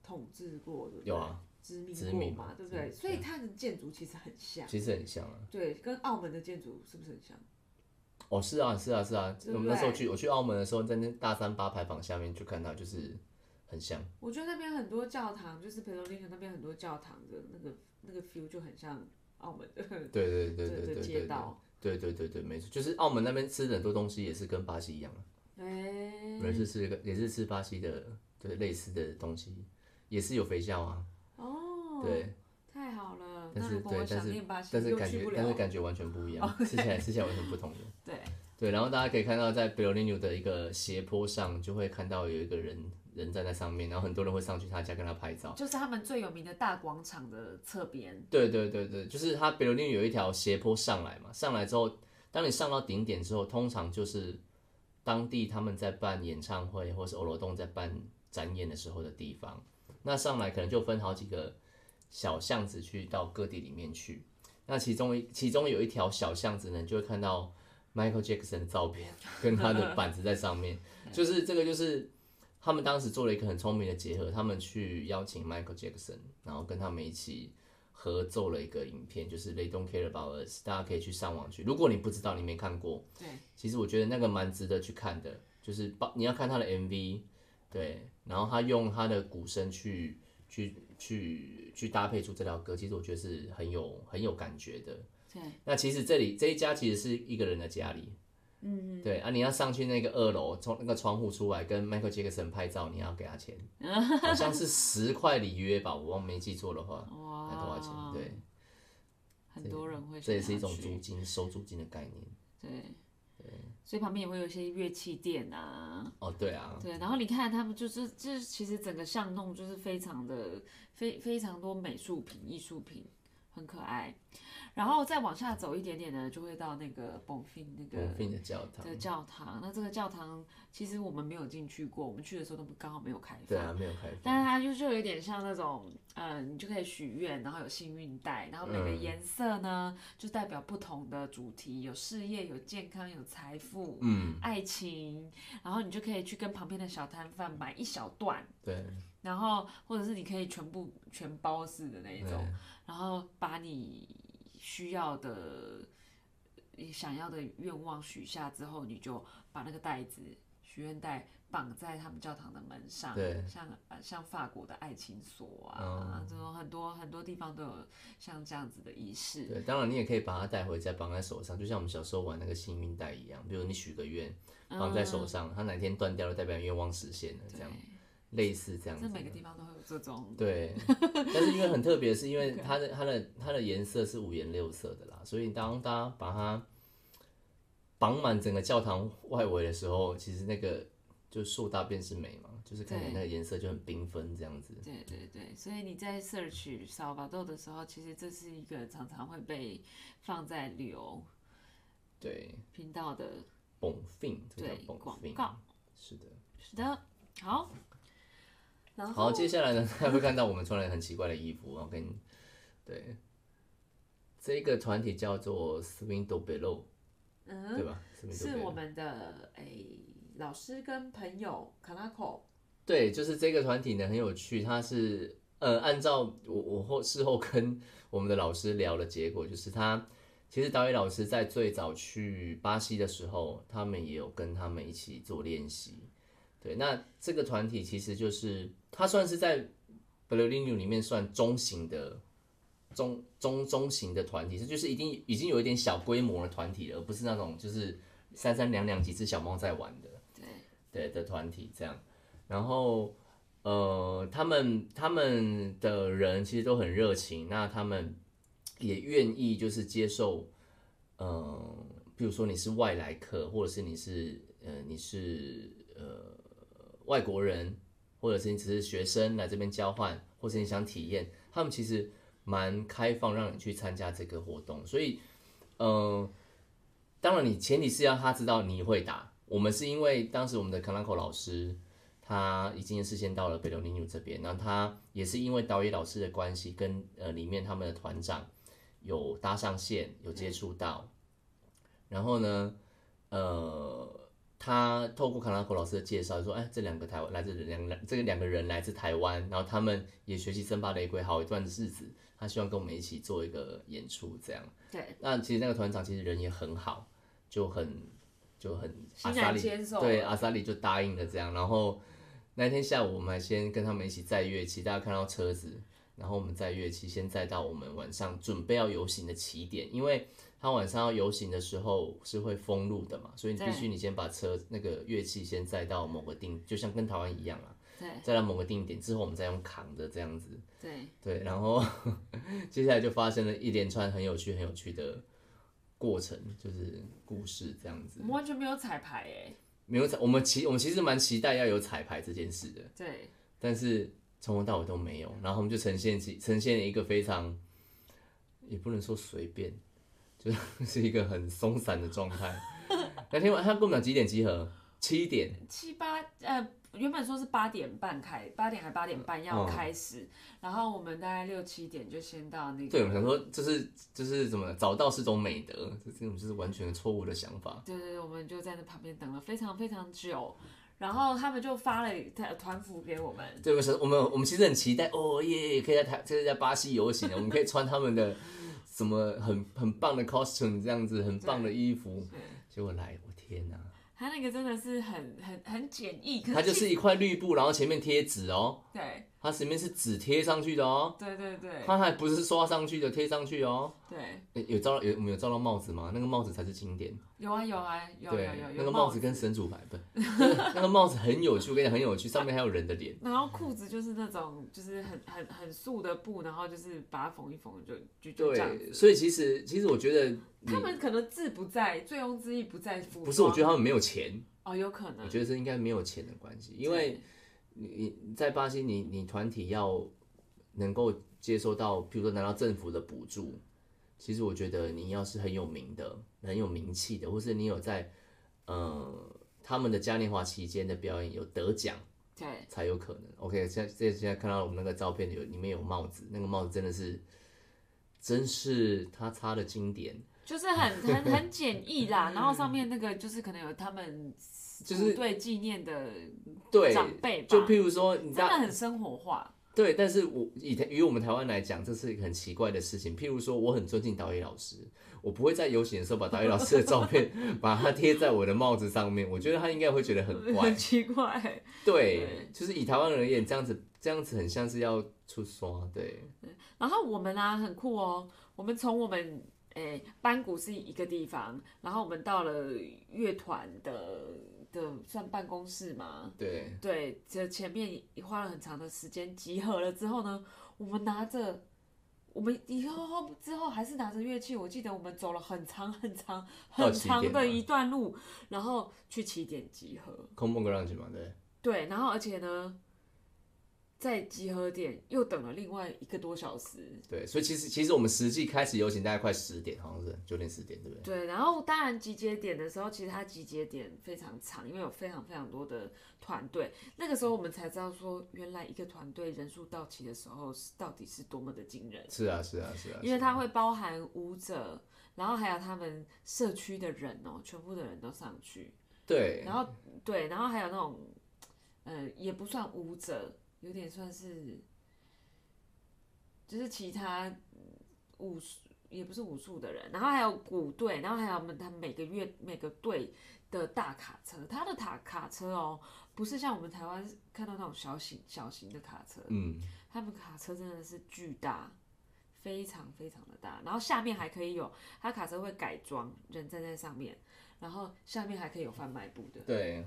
统治过，对不对？有啊，殖民殖民过嘛，对不对？所以它的建筑其实很像，其实很像啊。对，跟澳门的建筑是不是很像？哦，是啊，是啊，是啊。对不我们那时候对去，我去澳门的时候，在那大三八牌坊下面就看到，就是很像。我觉得那边很多教堂，就是佩罗林那边很多教堂的那个那个 feel 就很像澳门的 对对对对的的对对对街道。对对对对，没错，就是澳门那边吃的很多东西也是跟巴西一样啊。哎、也是吃个也是吃巴西的，对类似的东西，也是有肥皂啊，哦，对，太好了。但是对但是但是感。觉但是感觉完全不一样，吃起来吃起来完全不同的。对，对，然后大家可以看到，在贝罗尼纽的一个斜坡上，就会看到有一个人人站在上面，然后很多人会上去他家跟他拍照。就是他们最有名的大广场的侧边。对对对对，就是它贝罗尼纽有一条斜坡上来嘛，上来之后，当你上到顶点之后，通常就是当地他们在办演唱会，或是欧罗洞在办展演的时候的地方。那上来可能就分好几个小巷子去到各地里面去。那其中一其中有一条小巷子呢，你就会看到 Michael Jackson 的照片跟他的板子在上面，就是这个就是他们当时做了一个很聪明的结合，他们去邀请 Michael Jackson，然后跟他们一起合奏了一个影片，就是 They Don't Care About Us，大家可以去上网去。如果你不知道，你没看过，对，其实我觉得那个蛮值得去看的，就是包你要看他的 MV，对，然后他用他的鼓声去去去去搭配出这条歌，其实我觉得是很有很有感觉的。对，那其实这里这一家其实是一个人的家里，嗯，对啊，你要上去那个二楼，从那个窗户出来跟 Michael Jackson 拍照，你要给他钱，好像是十块里约吧，我忘没记错的话，哇，还多少钱？对，很多人会这也是一种租金收租金的概念。对，所以旁边也会有一些乐器店啊，哦，对啊，对，然后你看他们就是就是其实整个巷弄就是非常的非非常多美术品、艺术品，很可爱。然后再往下走一点点呢，就会到那个 Bonfim 那个 bonfim 的教堂，的教堂。那这个教堂其实我们没有进去过，我们去的时候都刚好没有开放。对啊，没有开放。但是它就就有点像那种，嗯，你就可以许愿，然后有幸运带，然后每个嗯颜色呢、就代表不同的主题，有事业、有健康、有财富、嗯，爱情，然后你就可以去跟旁边的小摊贩买一小段，对，然后或者是你可以全部全包式的那一种，然后把你需要的、你想要的愿望许下之后，你就把那个袋子许愿袋绑在他们教堂的门上，对像呃像法国的爱情锁啊，这种很多很多地方都有像这样子的仪式。对，当然你也可以把它带回家绑在手上，就像我们小时候玩那个幸运带一样。比如你许个愿，绑在手上，它哪天断掉了，代表愿望实现了，这样类似这样子这。每个地方都会有这种，对，但是因为很特别，是因为它的它的它的颜色是五颜六色的啦，所以当大家把它绑满整个教堂外围的时候，其实那个就树大便是美嘛，就是看起来那个颜色就很缤纷这样子。对对对，所以你在 search 扫把豆的时候，其实这是一个常常会被放在旅游对频道的广告是的。是的，好。然后好，接下来呢，大家会看到我们穿了很奇怪的衣服，然后跟对。这个团体叫做 Swindle Below，、嗯？对吧？是我们的诶、老师跟朋友 Kanako，对，就是这个团体呢很有趣，它是呃按照我我后事后跟我们的老师聊的结果，就是他其实导演老师在最早去巴西的时候，他们也有跟他们一起做练习。对，那这个团体其实就是它算是在 b l u i n u 里面算中型的中中中型的团体，这就是已经已经有一点小规模的团体了，而不是那种就是三三两两几只小猫在玩的。对对的团体这样，然后呃，他们他们的人其实都很热情，那他们也愿意就是接受，呃，比如说你是外来客，或者是你是呃你是呃外国人，或者是你只是学生来这边交换，或是你想体验，他们其实蛮开放让你去参加这个活动，所以呃，当然你前提是要他知道你会打。我们是因为当时我们的 Kanako 老师他已经事先到了北流林 u 这边，然后他也是因为导演老师的关系，跟呃里面他们的团长有搭上线，有接触到，然后呢，呃。他透过 Kanako 老师的介绍说，哎，这两个台湾来自两两这个两个人来自台湾，然后他们也学习森巴雷鬼好一段的日子，他希望跟我们一起做一个演出，这样。对，那其实那个团长其实人也很好，就很就很欣阿萨里然接受对阿萨里就答应了这样。然后那天下午我们还先跟他们一起载乐器，大家看到车子，然后我们载乐器先载到我们晚上准备要游行的起点，因为他晚上要游行的时候是会封路的嘛，所以你必须你先把车那个乐器先载到某个定，就像跟台湾一样啊，对载到某个定点之后，我们再用扛的这样子。对，对，然后 接下来就发生了一连串很有趣、很有趣的过程，就是故事这样子我。们完全没有彩排哎，没有彩，我们其我们其实蛮期待要有彩排这件事的，对，但是从头到尾都没有。然后我们就呈现起呈现了一个非常，也不能说随便，就是一个很松散的状态。那天晚他跟我们讲几点集合？七点。七八呃，原本说是八点半开，八点还八点半要嗯开始，然后我们大概六七点就先到那个，对，我们想说，就是就是怎么早到是种美德，这这种就是完全错误的想法。对对对，我们就在那旁边等了非常非常久，然后他们就发了团团服给我们，对，我想我们我们其实很期待哦耶，可以在台，就是在巴西游行的，我们可以穿他们的什么很很棒的 costume 这样子，很棒的衣服。结果来，我天哪，他那个真的是很很很简易，可它就是一块绿布，然后前面贴纸哦，对它前面是纸贴上去的哦，对对对它还不是刷上去的，贴上去哦。对，诶有照有我们有照到帽子吗？那个帽子才是经典。有啊有啊有有对有有，那个帽帽子跟神主牌不，那个帽子很有趣，我跟你讲很有趣，上面还有人的脸。然后裤子就是那种就是很很很素的布，然后就是把它缝一缝就就就这样对，子。所以其实其实我觉得你他们可能志不在，醉翁之意不在服装。不是，我觉得他们没有钱。哦，有可能。我觉得是应该没有钱的关系，因为你你在巴西你，你团体要能够接收到，比如说拿到政府的补助，其实我觉得你要是很有名的、很有名气的，或是你有在呃他们的嘉年华期间的表演有得奖，对才有可能。OK，现在现在现在看到我们那个照片有里面有帽子，那个帽子真的是真是他擦的经典。就是很很很简易啦，然后上面那个就是可能有他们就是对纪念的对，长辈吧，就譬如说你知道真的很生活化。对，但是我以台于我们台湾来讲，这是一个很奇怪的事情。譬如说，我很尊敬导演老师，我不会在游行的时候把导演老师的照片 把它贴在我的帽子上面。我觉得他应该会觉得很怪很。奇怪，对，就是以台湾人而言，这样子这样子很像是要出刷。对，然后我们啊很酷哦，我们从我们诶班鼓是一个地方，然后我们到了乐团的的算办公室嘛，对，对，这前面花了很长的时间集合了之后呢，我们拿着我们以后之后还是拿着乐器，我记得我们走了很长很长很长的一段路，然后去起点集合。空梦 grunge 嘛，对，对，然后而且呢，在集合点又等了另外一个多小时。对，所以其实其实我们实际开始游行大概快十点，好像是九点十点，对不对？对，然后当然集结点的时候，其实它集结点非常长，因为有非常非常多的团队。那个时候我们才知道说，原来一个团队人数到齐的时候是到底是多么的惊人，是啊，是啊，是啊，因为它会包含舞者，然后还有他们社区的人哦，全部的人都上去。对，然后对，然后还有那种，呃，也不算舞者，有点算是，就是其他嗯武术，也不是武术的人，然后还有鼓队，然后还有我们他们每个月每个队的大卡车，他的卡卡车哦，不是像我们台湾看到那种小型小型的卡车，嗯，他们卡车真的是巨大。非常非常的大，然后下面还可以有，他卡车会改装，人站在上面，然后下面还可以有贩卖部的，对。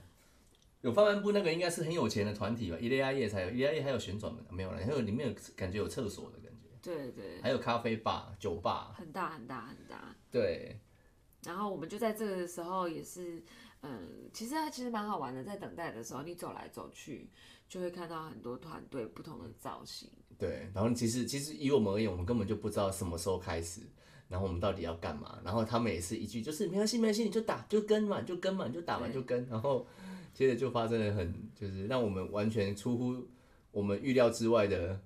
有贩卖部那个应该是很有钱的团体吧？伊利亚叶才有，伊利亚叶还有旋转门，没有了，还有里面有感觉有厕所的感觉，对对，还有咖啡吧、酒吧，很大很大很大。对，然后我们就在这个时候也是，嗯，其实它其实蛮好玩的，在等待的时候，你走来走去，就会看到很多团队不同的造型。对，然后其实其实以我们而言，我们根本就不知道什么时候开始，然后我们到底要干嘛，然后他们也是一句就是没关系没关系，你就打就跟嘛就跟嘛你就打嘛就跟，然后接着就发生了很就是让我们完全出乎我们预料之外的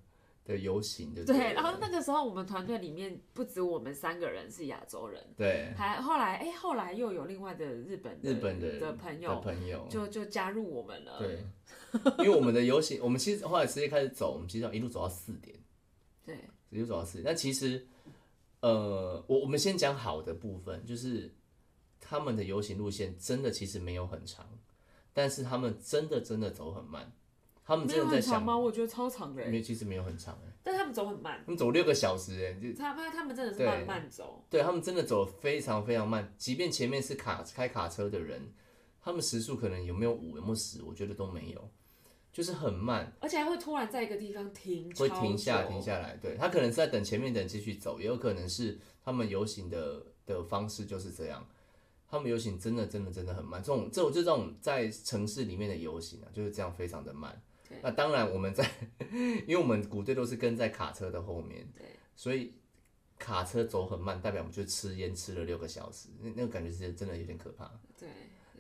的游行，对不对，然后那个时候我们团队里面不止我们三个人是亚洲人，对，还后来哎后来又有另外的日本的日本的的朋的友朋友，就就加入我们了。对，因为我们的游行，我们其实后来直接开始走，我们其实要一路走到四点。对一路走到四点。那其实，呃，我我们先讲好的部分，就是他们的游行路线真的其实没有很长，但是他们真的真的走很慢，他们没真的在想，有很长吗？我觉得超长的欸，没有其实没有很长哎，但他们走很慢，他们走六个小时哎，就他们他们真的是对慢慢走。对他们真的走得非常非常慢，即便前面是卡开卡车的人，他们时速可能有没有五有没有十，我觉得都没有，就是很慢。而且还会突然在一个地方停，会停下超久停下来，对他可能是在等前面的人继续走，也有可能是他们游行的的方式就是这样。他们游行真的真的真的很慢，这种这种就这种在城市里面的游行啊，就是这样非常的慢。那当然我们在，因为我们鼓队都是跟在卡车的后面，对，所以卡车走很慢，代表我们就吃烟吃了六个小时，那那个感觉是真的有点可怕。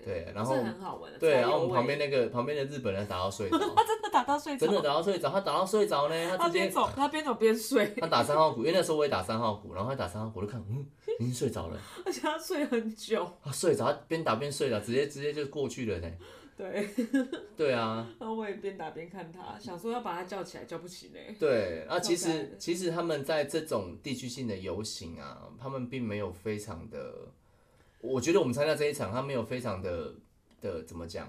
对对，然后是很好玩的。对，然后我们旁边那个旁边的日本人打到睡着，他 真的打到睡着，真的打到睡着，他打到睡着呢，他边走他边走边睡，他打三号鼓，因为那时候我也打三号鼓，然后他打三号鼓，我就看，嗯，已经睡着了，而且他睡很久。他睡着，他边打边睡着，直接直接就过去了呢。对，对啊，然后我也边打边看他，想说要把他叫起来，叫不起嘞。对，啊，其实其实他们在这种地区性的游行啊，他们并没有非常的，我觉得我们参加这一场，他没有非常的的怎么讲，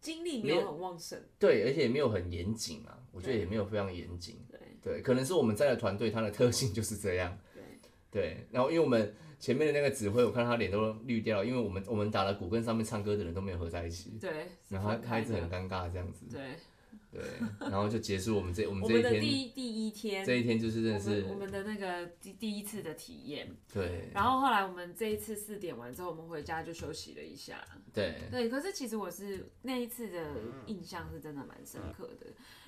精力没有很旺盛，对，而且也没有很严谨啊，我觉得也没有非常严谨。对，可能是我们在的团队，它的特性就是这样。对对，然后因为我们前面的那个指挥，我看他脸都绿掉了，因为我们我们打了鼓跟上面唱歌的人都没有合在一起，对，然后他开他一直很的。尴尬这样子。对，对，然后就结束我们这我们的这一天第一第一天，这一天就是认识我们我们的那个第第一次的体验，对然后后来我们这一次四点完之后，我们回家就休息了一下。对对，可是其实我是那一次的印象是真的蛮深刻的。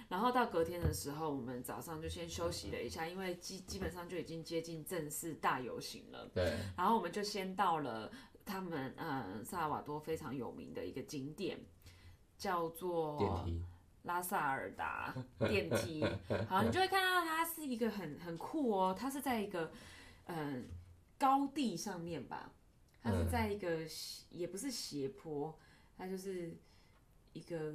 然后到隔天的时候，我们早上就先休息了一下，因为基基本上就已经接近正式大游行了。对然后我们就先到了他们嗯萨尔瓦多非常有名的一个景点，叫做电梯拉萨尔达 电梯。好，你就会看到它是一个很很酷哦，它是在一个嗯、呃高地上面吧，它是嗯在一个斜也不是斜坡，它就是一个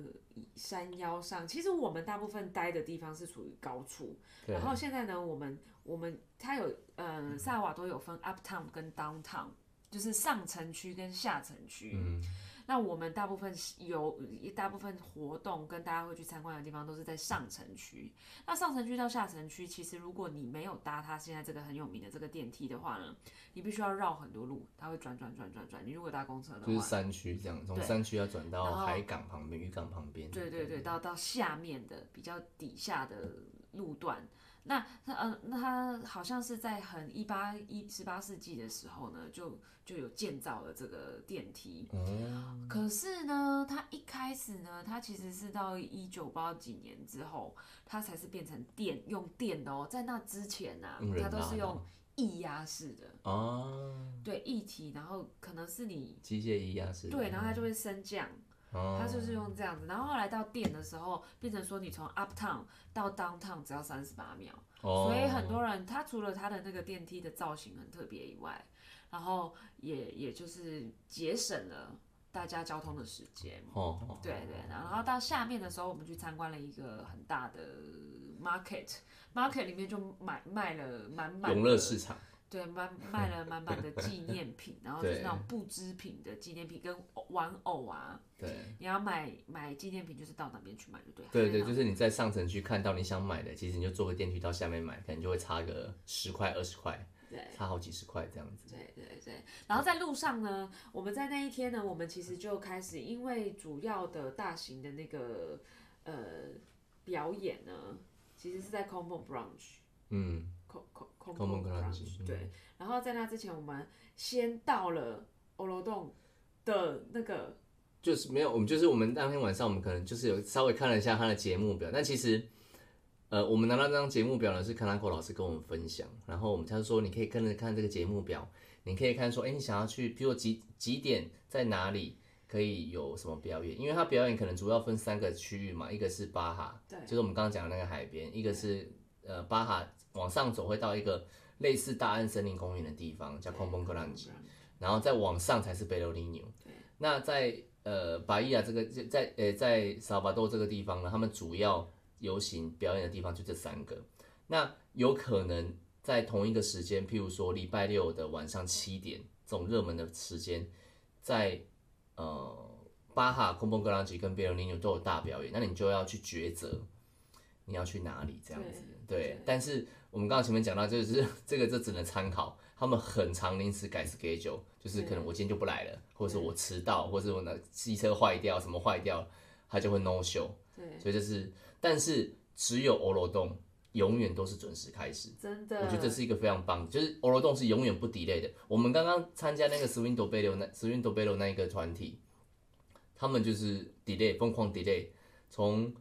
山腰上。其实我们大部分待的地方是属于高处，然后现在呢，我们我们它有嗯萨尔瓦多有分 uptown 跟 downtown，就是上城区跟下城区。嗯那我们大部分有一大部分活动跟大家会去参观的地方都是在上城区。那上城区到下城区，其实如果你没有搭它现在这个很有名的这个电梯的话呢，你必须要绕很多路，它会转转转转转。你如果搭公车的话，就是山区这样，从对山区要转到海港旁边、渔港旁边。对对对，到到下面的比较底下的路段。那那呃，那他好像是在很一八一十八世纪的时候呢，就就有建造了这个电梯。哦，可是呢，它一开始呢，它其实是到一九八几年之后，它才是变成电用电的哦。在那之前呢、用它都是用液压式的，哦，对液体，然后可能是你机械液压式的，对，然后它就会升降。哦，它就是用这样子，然后后来到店的时候，变成说你从 uptown 到 downtown 只要三十八秒，哦，所以很多人他除了他的那个电梯的造型很特别以外，然后也也就是节省了大家交通的时间。哦哦，对对，然后到下面的时候，我们去参观了一个很大的 market，market 里面就买卖了满满永乐市场，对，卖卖了满满的纪念品，然后就是那种布织品的纪念品跟玩偶啊。对。你要买买纪念品，就是到那边去买就对了。对对，就是你在上层区看到你想买的，其实你就坐个电梯到下面买，可能就会差个十块二十块，对差好几十块这样子。对对对。然后在路上呢，我们在那一天呢，我们其实就开始，因为主要的大型的那个呃表演呢，其实是在 Combo Branch。嗯，Com Como Como Branch，Branch 嗯对。然后在那之前，我们先到了欧罗洞的那个就是没有，我们就是我们当天晚上，我们可能就是有稍微看了一下他的节目表，但其实，呃，我们拿到这张节目表呢，是康拉口老师跟我们分享，然后我们他就说，你可以跟着看这个节目表，你可以看说，哎，你想要去，比如几几点在哪里可以有什么表演，因为他表演可能主要分三个区域嘛，一个是巴哈，对就是我们刚刚讲的那个海边，一个是呃巴哈往上走会到一个类似大安森林公园的地方，叫空崩克兰吉。然后再往上才是贝罗尼纽。那在呃巴伊亚这个在呃在萨尔巴多这个地方呢，他们主要游行表演的地方就这三个。那有可能在同一个时间，譬如说礼拜六的晚上七点这种热门的时间，在呃巴哈、空崩格朗吉跟贝罗尼纽都有大表演，那你就要去抉择你要去哪里这样子。对，但是我们刚刚前面讲到，就是 这个这只能参考，他们很常临时改 schedule，就是可能我今天就不来了，或者是我迟到，或者是我那机车坏掉，什么坏掉，他就会 no show。对，所以就是，但是只有欧罗洞永远都是准时开始。真的，我觉得这是一个非常棒，就是欧罗洞是永远不 delay 的。我们刚刚参加那个 Swing d o b e l o 那 Swing d o b e l o 那一个团体，他们就是 delay 疯狂 delay，从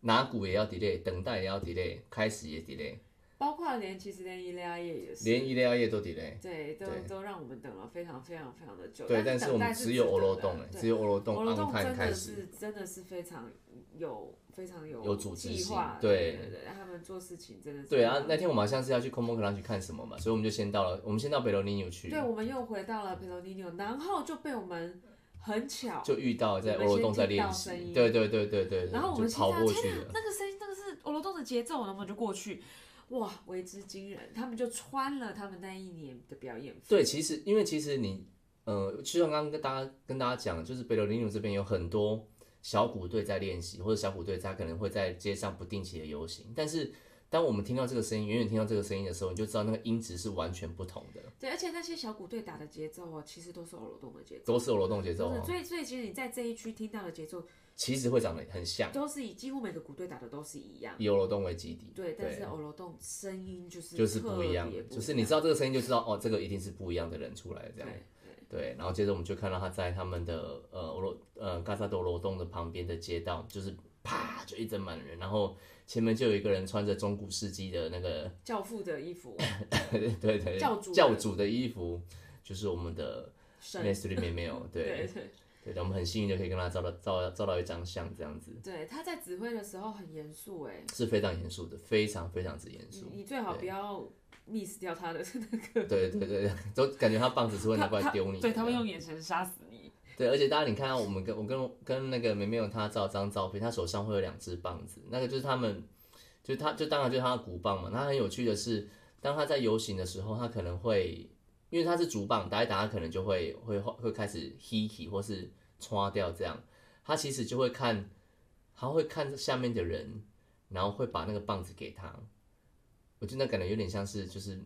拿鼓也要 delay，等待也要 delay，开始也 delay，包括连其实连伊利亚叶也是，连伊利亚叶都 delay。对，都对都让我们等了非常非常非常的久。对，但是我们只有欧罗洞哎，只有欧罗洞欧罗 on 洞真的。是真的是非常有非常有有组织性计划，对对对对，他们做事情真的是对啊那天我们好像是要去空蒙克朗去看什么嘛，所以我们就先到了，我们先到北罗尼纽去，对，我们又回到了佩罗尼纽，然后就被我们很巧，就遇到在欧罗洞在练习对对对对对，然后我们跑过去了。那个声音，那个是欧罗洞的节奏，然后我们就过去，哇，为之惊人。他们就穿了他们那一年的表演服，对，其实因为其实你，呃，就像刚刚跟大家跟大家讲，就是北罗尼纽这边有很多小鼓队在练习，或者小鼓队他可能会在街上不定期的游行，但是当我们听到这个声音，远远听到这个声音的时候，你就知道那个音质是完全不同的，对，而且那些小鼓队打的节奏哦，其实都是欧罗洞的节奏。都是欧罗洞节奏哦，所以，所以其实你在这一区听到的节奏，其实会长得很像，都是以几乎每个鼓队打的都是一样。以欧罗洞为基底，对，但是欧罗洞声音就是就是不一样就是你知道这个声音就知道哦，这个一定是不一样的人出来这样。对对，然后接着我们就看到他在他们的呃欧罗呃嘎萨多罗洞的旁边的街道，就是啪就一整满人，然后前面就有一个人穿着中古世纪的那个 教父的衣服，对对对教主教主的衣服，就是我们的神 m e s t r y 妹妹哦，对对对对的，我们很幸运就可以跟他照到照照到一张相，这样子对，他在指挥的时候很严肃哎，是非常严肃的，非常非常之严肃。你你最好不要 miss 掉他的那个，对对对对，都感觉他棒子是会拿过来丢你，对他会用眼神杀死你。对，而且大家你看到我们跟我跟跟那个梅梅有他照张照片，他手上会有两只棒子，那个就是他们，就他就当然就是他的鼓棒嘛。那很有趣的是，当他在游行的时候，他可能会因为他是竹棒，打一打他可能就会会会开始 he he 或是刷掉这样，他其实就会看，他会看下面的人，然后会把那个棒子给他。我觉得感觉有点像是就是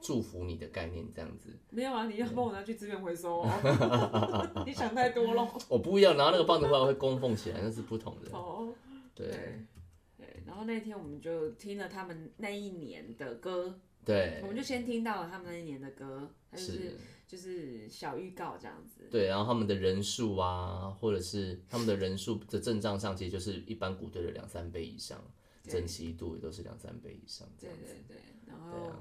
祝福你的概念这样子。没有啊，你要帮我拿去资源回收哦。你想太多了。我不一样，然后那个棒子后来会供奉起来，那是不同的。哦，对，对，然后那天我们就听了他们那一年的歌，对我，们就先听到了他们那一年的歌，它就是是，就是小预告这样子。对，然后他们的人数啊，或者是他们的人数的阵仗上，其实就是一般鼓队的两三倍以上，对整齐度也都是两三倍以上这对样子。对对，然后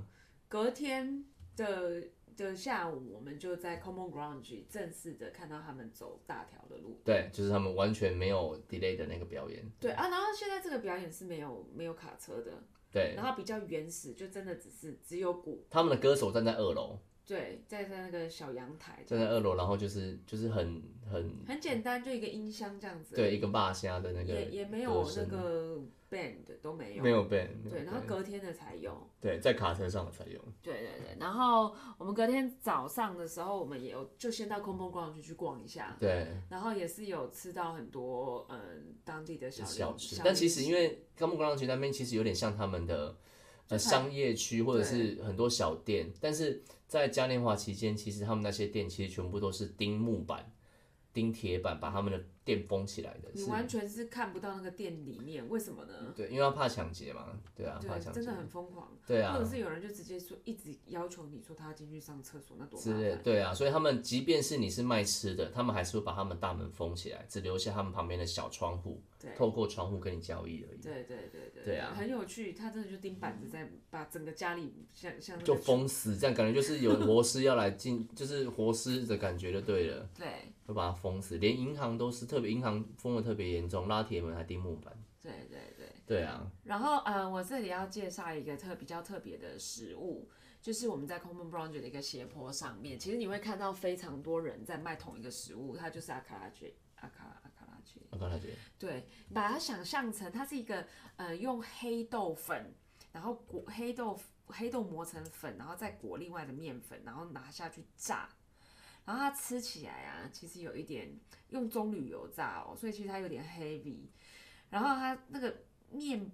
隔天的的下午，我们就在 Common Ground 正式的看到他们走大条的路。对，就是他们完全没有 delay 的那个表演。对啊，然后现在这个表演是没有没有卡车的，对，然后比较原始，就真的只是只有鼓，他们的歌手站在二楼，对，在在那个小阳台，站在二楼，然后就是就是很很很简单，就一个音箱这样子，对一个霸虾的那个也也没有那个 band 都没有，没有 band，对，然后隔天的才有，对在卡车上才有。对对对，然后我们隔天早上的时候，我们也有就先到 Common Ground 去逛一下，对，然后也是有吃到很多嗯当地的小小吃，但其实因为高木广场区那边其实有点像他们的呃商业区或者是很多小店，但是在嘉年华期间，其实他们那些店其实全部都是钉木板、钉铁板把他们的店封起来的，你完全是看不到那个店里面，为什么呢？对，因为要怕抢劫嘛，对啊，怕，抢劫真的，很疯狂。对啊或者，是有人就直接说，一直要求你说他要进去上厕所，那多麻烦。对啊，所以他们即便是你是卖吃的，他们还是会把他们大门封起来，只留下他们旁边的小窗户，对透过窗户跟你交易而已，对对对对对啊很有趣。他真的就钉板子在把整个家里像像那个就封死，这样感觉就是有活尸要来进，就是活尸的感觉就对了。对会把它封死，连银行都是特别，银行封的特别严重，拉铁门还钉木板。对对对。对啊，然后呃，我这里要介绍一个特比较特别的食物，就是我们在 Common Branch 的一个斜坡上面，其实你会看到非常多人在卖同一个食物，它就是阿卡拉卷，阿卡阿卡拉卷。我刚才觉得，对，把它想象成它是一个呃用黑豆粉，然后裹黑豆黑豆磨成粉，然后再裹另外的面粉，然后拿下去炸。然后它吃起来啊，其实有一点用棕榈油炸哦，所以其实它有点 heavy。然后它那个面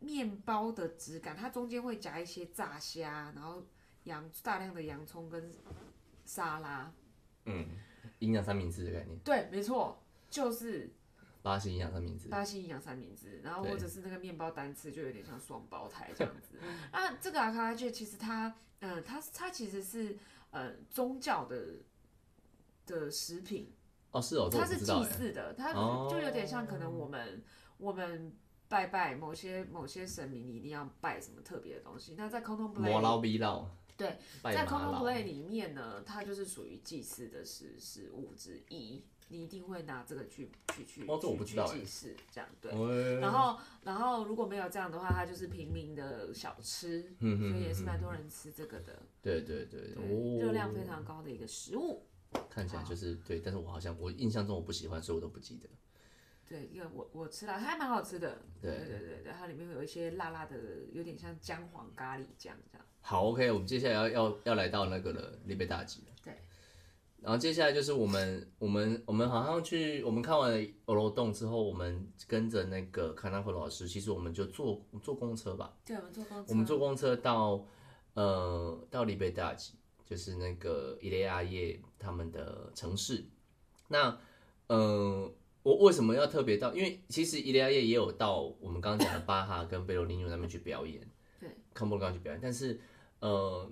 面包的质感，它中间会夹一些炸虾，然后洋大量的洋葱跟沙拉。嗯，营养三明治的概念，对，没错，就是巴西营养三明治。巴西营养三明治，然后或者是那个面包单吃，就有点像双胞胎这样子。啊，这个阿卡拉卷其实它，嗯、它它其实是呃宗教的的食品，哦，是哦，它是祭。祀的，它哦就有点像可能我们我们拜拜某些某些神明，你一定要拜什么特别的东西。那在 Conton 磨 Play。对，在马 Conton 老 Play 里面呢，它就是属于祭祀的食食物之一，你一定会拿这个去去去去祭祀这样对。喂然后，然后如果没有这样的话，它就是平民的小吃，嗯所以也是蛮多人吃这个的，对对对，对，哦，热量非常高的一个食物。看起来就是对，但是我好像我印象中我不喜欢，所以我都不记得。对，因为我我吃了，它还蛮好吃的。对对对它里面会有一些辣辣的，有点像姜黄咖喱酱这样。好，OK，我们接下来要要要来到那个了，利贝大吉了。对。然后接下来就是我们我们我们好像去我们看完欧罗洞之后，我们跟着那个卡纳克老师，其实我们就坐坐公车吧，对，我们坐公车。我们坐公车到呃到利贝大吉，就是那个伊雷亚叶他们的城市。那呃，我为什么要特别到？因为其实伊雷亚叶也有到我们刚刚讲的巴哈跟贝罗尼纽那边去表演，对，康波刚去表演，但是呃。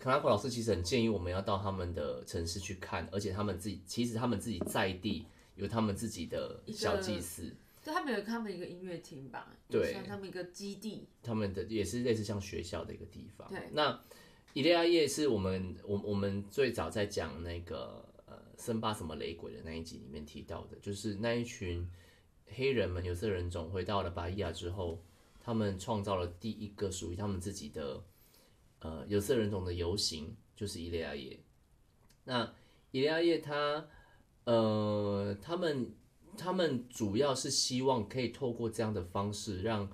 卡拉库老师其实很建议我们要到他们的城市去看，而且他们自己其实他们自己在地有他们自己的小祭司，对他们有他们一个音乐厅吧，对像他们一个基地。他们的也是类似像学校的一个地方。对，那伊利亚叶是我们我我们最早在讲那个呃森巴什么雷鬼的那一集里面提到的，就是那一群黑人们有色人种回到了巴伊亚之后，他们创造了第一个属于他们自己的呃有色人种的游行，就是伊利亚叶。那伊利亚叶他呃他们他们主要是希望可以透过这样的方式让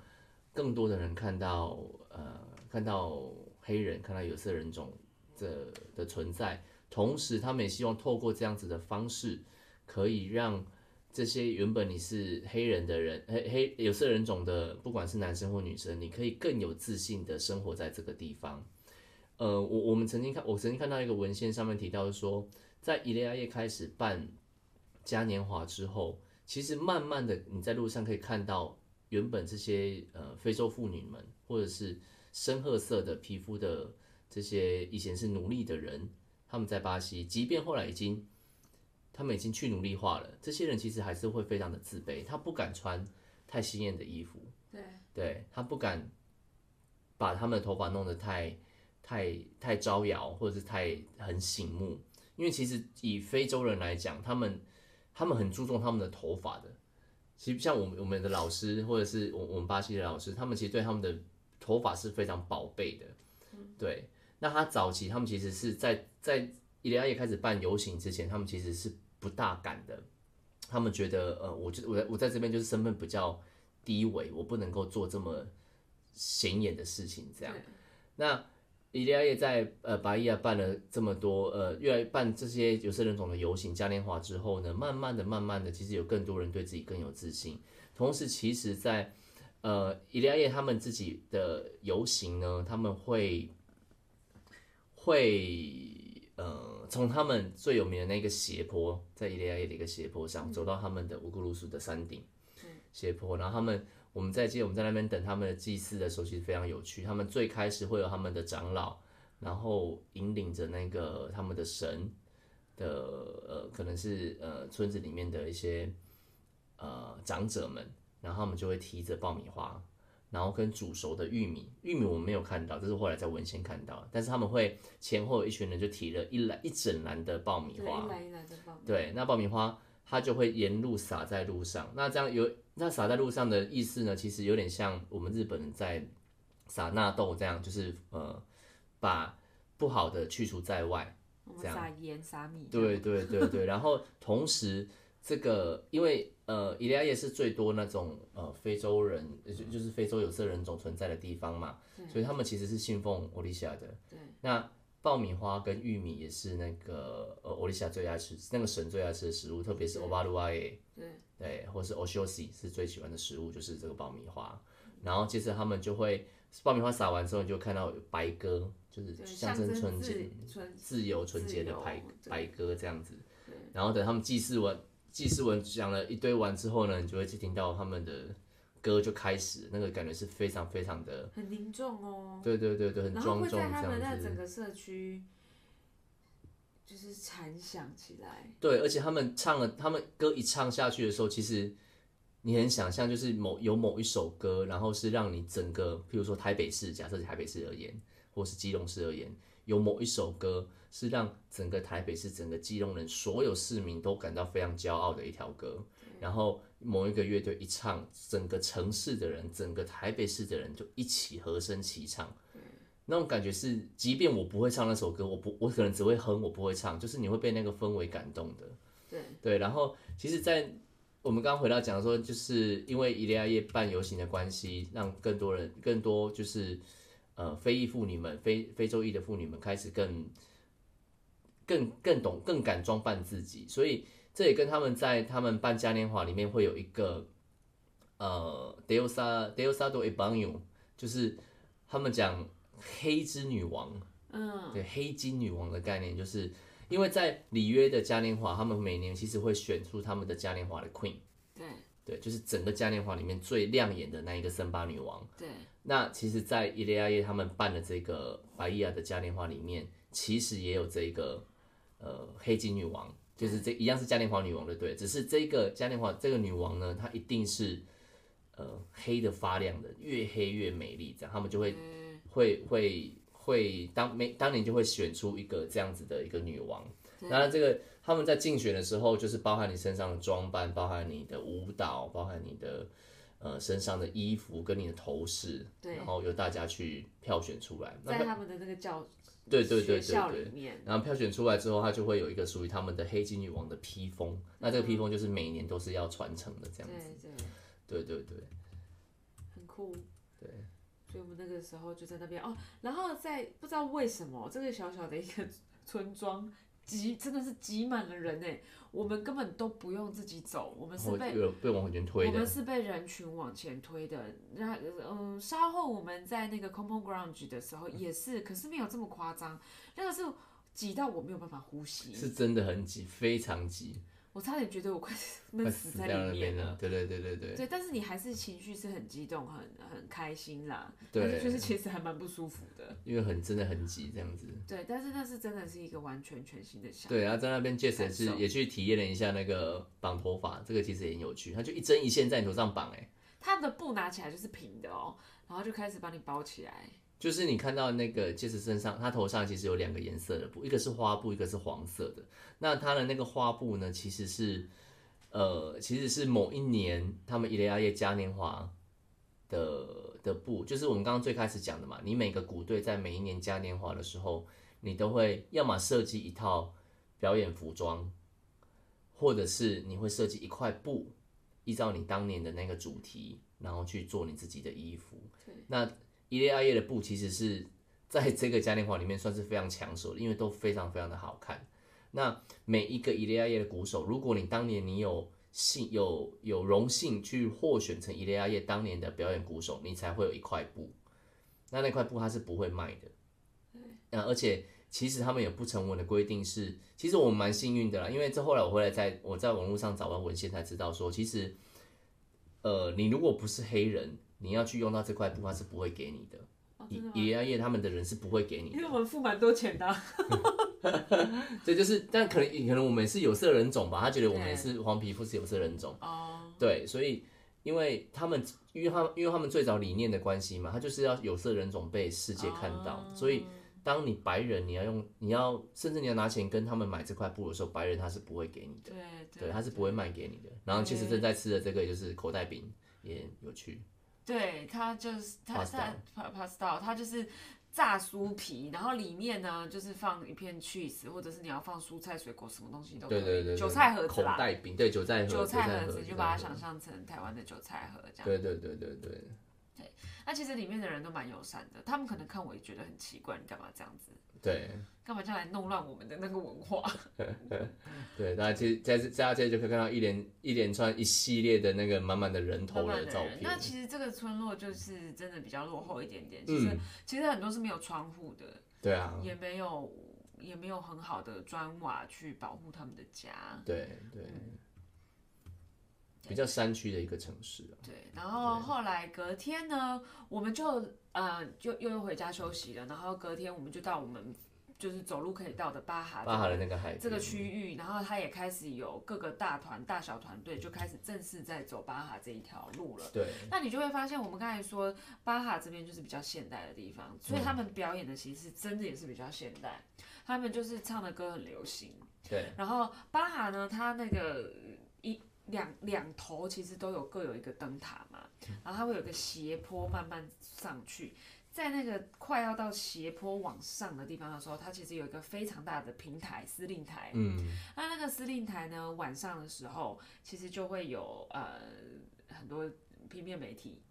更多的人看到呃看到黑人，看到有色人种的的存在，同时他们也希望透过这样子的方式，可以让这些原本你是黑人的人，黑黑有色人种的，不管是男生或女生，你可以更有自信的生活在这个地方。呃，我我们曾经看，我曾经看到一个文献上面提到说，在伊利亚叶开始办嘉年华之后，其实慢慢的你在路上可以看到原本这些呃非洲妇女们，或者是深褐色的皮肤的这些以前是奴隶的人，他们在巴西，即便后来已经他们已经去奴隶化了，这些人其实还是会非常的自卑，他不敢穿太鲜艳的衣服，对，对他不敢把他们的头发弄得太太太招摇，或者是太很醒目，因为其实以非洲人来讲，他们他们很注重他们的头发的。其实像我们我们的老师，或者是我我们巴西的老师，他们其实对他们的头发是非常宝贝的。对，那他早期他们其实是在在伊利亚叶开始办游行之前，他们其实是不大敢的。他们觉得，呃，我就我在我在这边就是身份比较低微，我不能够做这么显眼的事情。这样，那伊利亚叶在呃巴伊亚办了这么多呃，越来办这些有色人种的游行嘉年华之后呢，慢慢的、慢慢的，其实有更多人对自己更有自信。同时，其实，在呃伊利亚叶他们自己的游行呢，他们会会呃从他们最有名的那个斜坡，在伊利亚叶的一个斜坡上，走到他们的乌古鲁苏的山顶斜坡，然后他们。我们在接我们在那边等他们的祭祀的时候，其实非常有趣。他们最开始会有他们的长老，然后引领着那个他们的神的呃，可能是呃村子里面的一些呃长者们，然后他们就会提着爆米花，然后跟煮熟的玉米，玉米我们没有看到，这是后来在文献看到，但是他们会前后有一群人就提了一篮一整篮的爆米花，一篮一篮的爆米花，对，那爆米花它就会沿路撒在路上，那这样有。那撒在路上的意思呢，其实有点像我们日本人在撒纳豆这样，就是呃，把不好的去除在外，这样撒盐撒米。对对对对，然后同时这个因为呃，伊利亚耶是最多那种呃非洲人，就就是非洲有色人种存在的地方嘛，所以他们其实是信奉欧利夏的。对。那爆米花跟玉米也是那个呃欧利夏最爱吃，那个神最爱吃的食物，特别是欧巴鲁阿耶。对。对，或是 Oshosi 是最喜欢的食物，就是这个爆米花。然后接着他们就会爆米花撒完之后，你就看到白鸽，就是象征纯洁、自由、纯洁的白白鸽这样子。然后等他们祭祀完，祭祀完讲了一堆完之后呢，你就会去听到他们的歌就开始，那个感觉是非常非常的很凝重哦。对对对对，很庄重这样子。然后会在他们那整个社区。就是残响起来，对，而且他们唱了，他们歌一唱下去的时候，其实你很想象，就是某有某一首歌，然后是让你整个，譬如说台北市，假设台北市而言，或是基隆市而言，有某一首歌是让整个台北市、整个基隆人所有市民都感到非常骄傲的一条歌，然后某一个乐队一唱，整个城市的人，整个台北市的人就一起和声齐唱。那种感觉是，即便我不会唱那首歌，我不，我可能只会哼，我不会唱，就是你会被那个氛围感动的。对对，然后其实，在我们刚刚回到讲说，就是因为伊利亚叶办游行的关系，让更多人，更多就是呃非裔妇女们，非非洲裔的妇女们开始更更更懂，更敢装扮自己，所以这也跟他们在他们办嘉年华里面会有一个呃 Deusa Deusa do Ebanho，就是他们讲。黑之女王，嗯，对，黑金女王的概念，就是因为在里约的嘉年华，他们每年其实会选出他们的嘉年华的 queen，对，对，就是整个嘉年华里面最亮眼的那一个森巴女王，对。那其实，在伊利亚耶他们办的这个白伊亚的嘉年华里面，其实也有这个呃黑金女王，就是这一样是嘉年华女王的，对，只是这个嘉年华这个女王呢，她一定是呃黑的发亮的，越黑越美丽，这样他们就会。会会会当每当年就会选出一个这样子的一个女王，当然这个他们在竞选的时候，就是包含你身上的装扮，包含你的舞蹈，包含你的呃身上的衣服跟你的头饰，对，然后由大家去票选出来，在他们的那个教对对对对对，然后票选出来之后，它就会有一个属于他们的黑金女王的披风，那这个披风就是每年都是要传承的这样子，对对。对，很酷，对。所以我们那个时候就在那边哦，然后在不知道为什么这个小小的一个村庄挤真的是挤满了人哎，我们根本都不用自己走，我们是被被往前推的，我们是被人群往前推的。那嗯，稍后我们在那个 Common Ground 的时候也是，可是没有这么夸张，那个是挤到我没有办法呼吸，是真的很挤，非常挤。我差点觉得我快 闷死在里面了。对对对对对对，但是你还是情绪是很激动、很很开心啦。对但是就是其实还蛮不舒服的。因为很真的很挤这样子。对，但是那是真的是一个完全全新的想法。对，然后在那边 Jess 也是也去体验了一下那个绑头发，这个其实也很有趣，他就一针一线在你头上绑，哎，他的布拿起来就是平的哦，然后就开始帮你包起来。就是你看到那个 Jess 身上，他头上其实有两个颜色的布，一个是花布，一个是黄色的。那他的那个花布呢，其实是呃，其实是某一年他们伊雷亚叶嘉年华的的布，就是我们刚刚最开始讲的嘛。你每个鼓队在每一年嘉年华的时候，你都会要么设计一套表演服装，或者是你会设计一块布，依照你当年的那个主题，然后去做你自己的衣服。那伊利亚叶的布其实是 在这个嘉年华里面算是非常抢手的，因为都非常非常的好看。那每一个伊利亚叶的鼓手，如果你当年你有幸有有荣幸去获选成伊利亚叶当年的表演鼓手，你才会有一块布。那那块布它是不会卖的。嗯，而且其实他们有不成文的规定是，其实我们蛮幸运的啦，因为这后来我回来在我在网络上找完文献才知道说，其实呃你如果不是黑人，你要去用到这块布，他是不会给你的。哦，伊真的吗？伊雷阿叶他们的人是不会给你的。因为我们付蛮多钱的啊、这就是，但可能可能我们是有色人种吧，他觉得我们也是黄皮肤是有色人种，哦，对，所以因为他们因为他们因为他们最早理念的关系嘛，他就是要有色人种被世界看到，哦。所以当你白人你要用你要甚至你要拿钱跟他们买这块布的时候，白人他是不会给你的，对对，他是不会卖给你的。然后其实正在吃的这个就是口袋饼，也有趣，对，它就是它它 pasta，它就是炸酥皮，然后里面呢就是放一片 cheese，或者是你要放蔬菜、水果，什么东西都可以。对对对对，韭菜盒子口啦，袋饼，对，韭菜盒，韭菜盒盒子就把它想象成台湾的韭菜盒这样。对对对对对。那其实里面的人都蛮友善的，他们可能看我也觉得很奇怪，你干嘛这样子？对干嘛这样来弄乱我们的那个文化？对，大家其实在在大家接着就可以看到一连一连串一系列的那个满满的人慢头慢的照片。那其实这个村落就是真的比较落后一点点，其实、嗯，其实很多是没有窗户的，对啊，也没有也没有很好的砖瓦去保护他们的家。对对，比较山区的一个城市啊。对，然后后来隔天呢，我们就呃就又又回家休息了，然后隔天我们就到我们就是走路可以到的巴哈巴哈的那个海这个区域，然后他也开始有各个大团、大小团队就开始正式在走巴哈这一条路了。对那你就会发现，我们刚才说巴哈这边就是比较现代的地方，所以他们表演的其实真的也是比较现代，他们就是唱的歌很流行。对然后巴哈呢，他那个一两两头其实都有各有一个灯塔嘛，然后它会有一个斜坡慢慢上去，在那个快要到斜坡往上的地方的时候，它其实有一个非常大的平台司令台。嗯，那那个司令台呢，晚上的时候其实就会有呃很多平面媒体，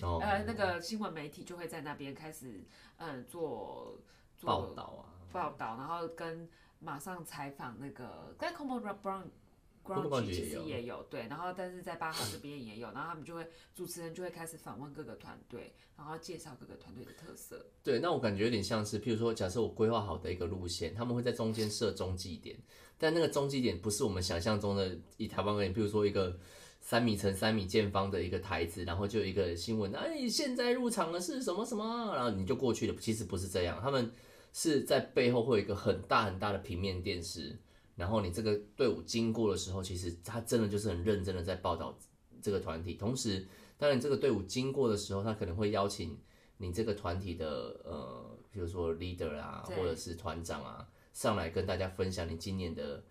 哦，呃那个新闻媒体就会在那边开始呃做做报道啊，报道，然后跟马上采访那个在 Como Brown。Como Ground Ground 其也有实也有对，然后但是在巴哈这边也有，然后他们就会主持人就会开始访问各个团队，然后介绍各个团队的特色。对，那我感觉有点像是，譬如说，假设我规划好的一个路线，他们会在中间设中继点，但那个中继点不是我们想象中的以台湾而言，譬如说一个三米乘三米见方的一个台子，然后就有一个新闻，哎，现在入场的是什么什么，然后你就过去了。其实不是这样，他们是在背后会有一个很大很大的平面电视，然后你这个队伍经过的时候，其实他真的就是很认真的在报道这个团体，同时，当然这个队伍经过的时候，他可能会邀请。你这个团体的呃，比如说 leader 啊，或者是团长啊，上来跟大家分享你今年的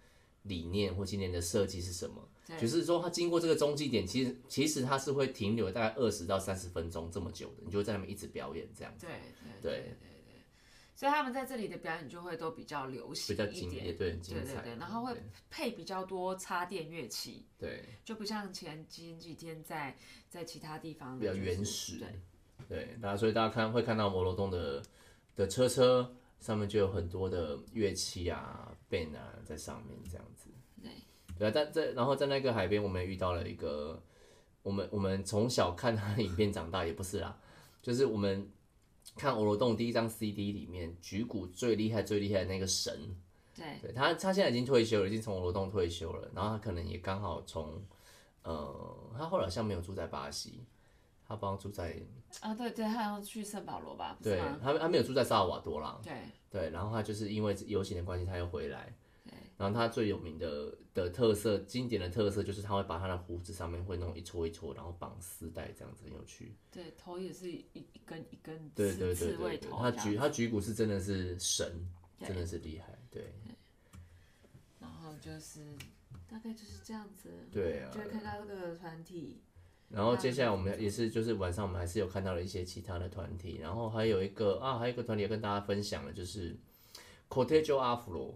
理念或今年的设计是什么。对就是说，他经过这个中继点，其实其实他是会停留大概二十到三十分钟这么久的，你就会在那边一直表演这样。子对对对对对，所以他们在这里的表演就会都比较流行一比较精，也点，对。对对对，然后会配比较多插电乐器，对就不像前前几天在在其他地方比较原始对对，那所以大家看会看到摩罗洞的的车车上面就有很多的乐器啊、band 啊在上面这样子。对对啊，但在然后在那个海边，我们也遇到了一个我们我们从小看他的影片长大，也不是啦，就是我们看欧罗洞第一张 CD 里面，举谷最厉害最厉害的那个神，对，对他，他现在已经退休了，已经从罗洞退休了。然后他可能也刚好从，呃，他后来好像没有住在巴西，他帮住在，啊，对对，他要去圣保罗吧？对？他他没有住在萨尔瓦多啦，对对，然后他就是因为游行的关系，他又回来。对然后他最有名的的特色，经典的特色就是他会把他的胡子上面会弄一撮一撮，然后绑丝带，这样子很有趣。对，头也是一一根一根刺对对对对对，他举他举骨是真的是神，真的是厉害。对然后就是大概就是这样子，对啊就会看到这个团体，然后接下来我们也是，就是晚上我们还是有看到了一些其他的团体，然后还有一个啊，还有一个团体要跟大家分享的，就是 Cortejo Afro，、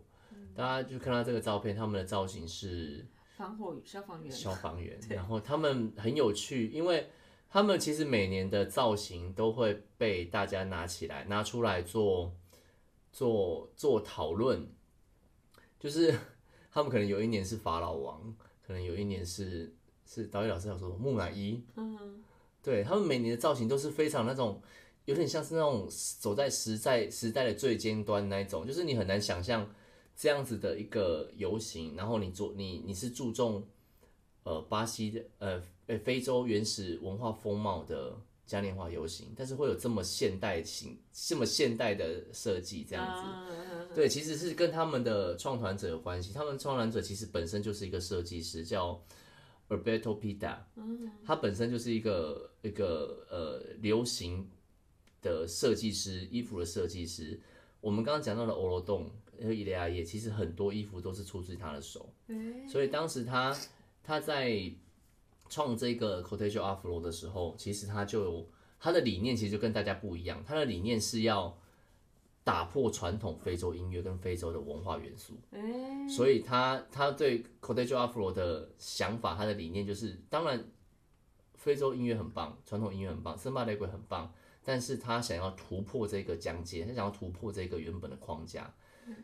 大家就看到这个照片，他们的造型是防火消防员，消防员，然后他们很有趣，因为他们其实每年的造型都会被大家拿起来拿出来做做做讨论，就是他们可能有一年是法老王，可能有一年是是导演老师要说木乃伊，嗯，对他们每年的造型都是非常那种，有点像是那种走在时代时代的最尖端那一种，就是你很难想象这样子的一个游行，然后你做你你是注重呃巴西的呃呃非洲原始文化风貌的嘉年华游行，但是会有这么现代型这么现代的设计这样子。子，对，其实是跟他们的创团者有关系。他们创团者其实本身就是一个设计师，叫 Alberto Pita。他本身就是一个一个呃流行的设计师，衣服的设计师。我们刚刚讲到了欧罗洞和伊雷亚也，其实很多衣服都是出自他的手。对，所以当时他他在创这个 Cortejo Afro 的时候，其实他就他的理念，其实就跟大家不一样。他的理念是要打破传统非洲音乐跟非洲的文化元素。哎，所以他他对 Cortejo Afro 的想法，他的理念就是，当然非洲音乐很棒，传统音乐很棒，森巴雷鬼很棒，但是他想要突破这个疆界，他想要突破这个原本的框架，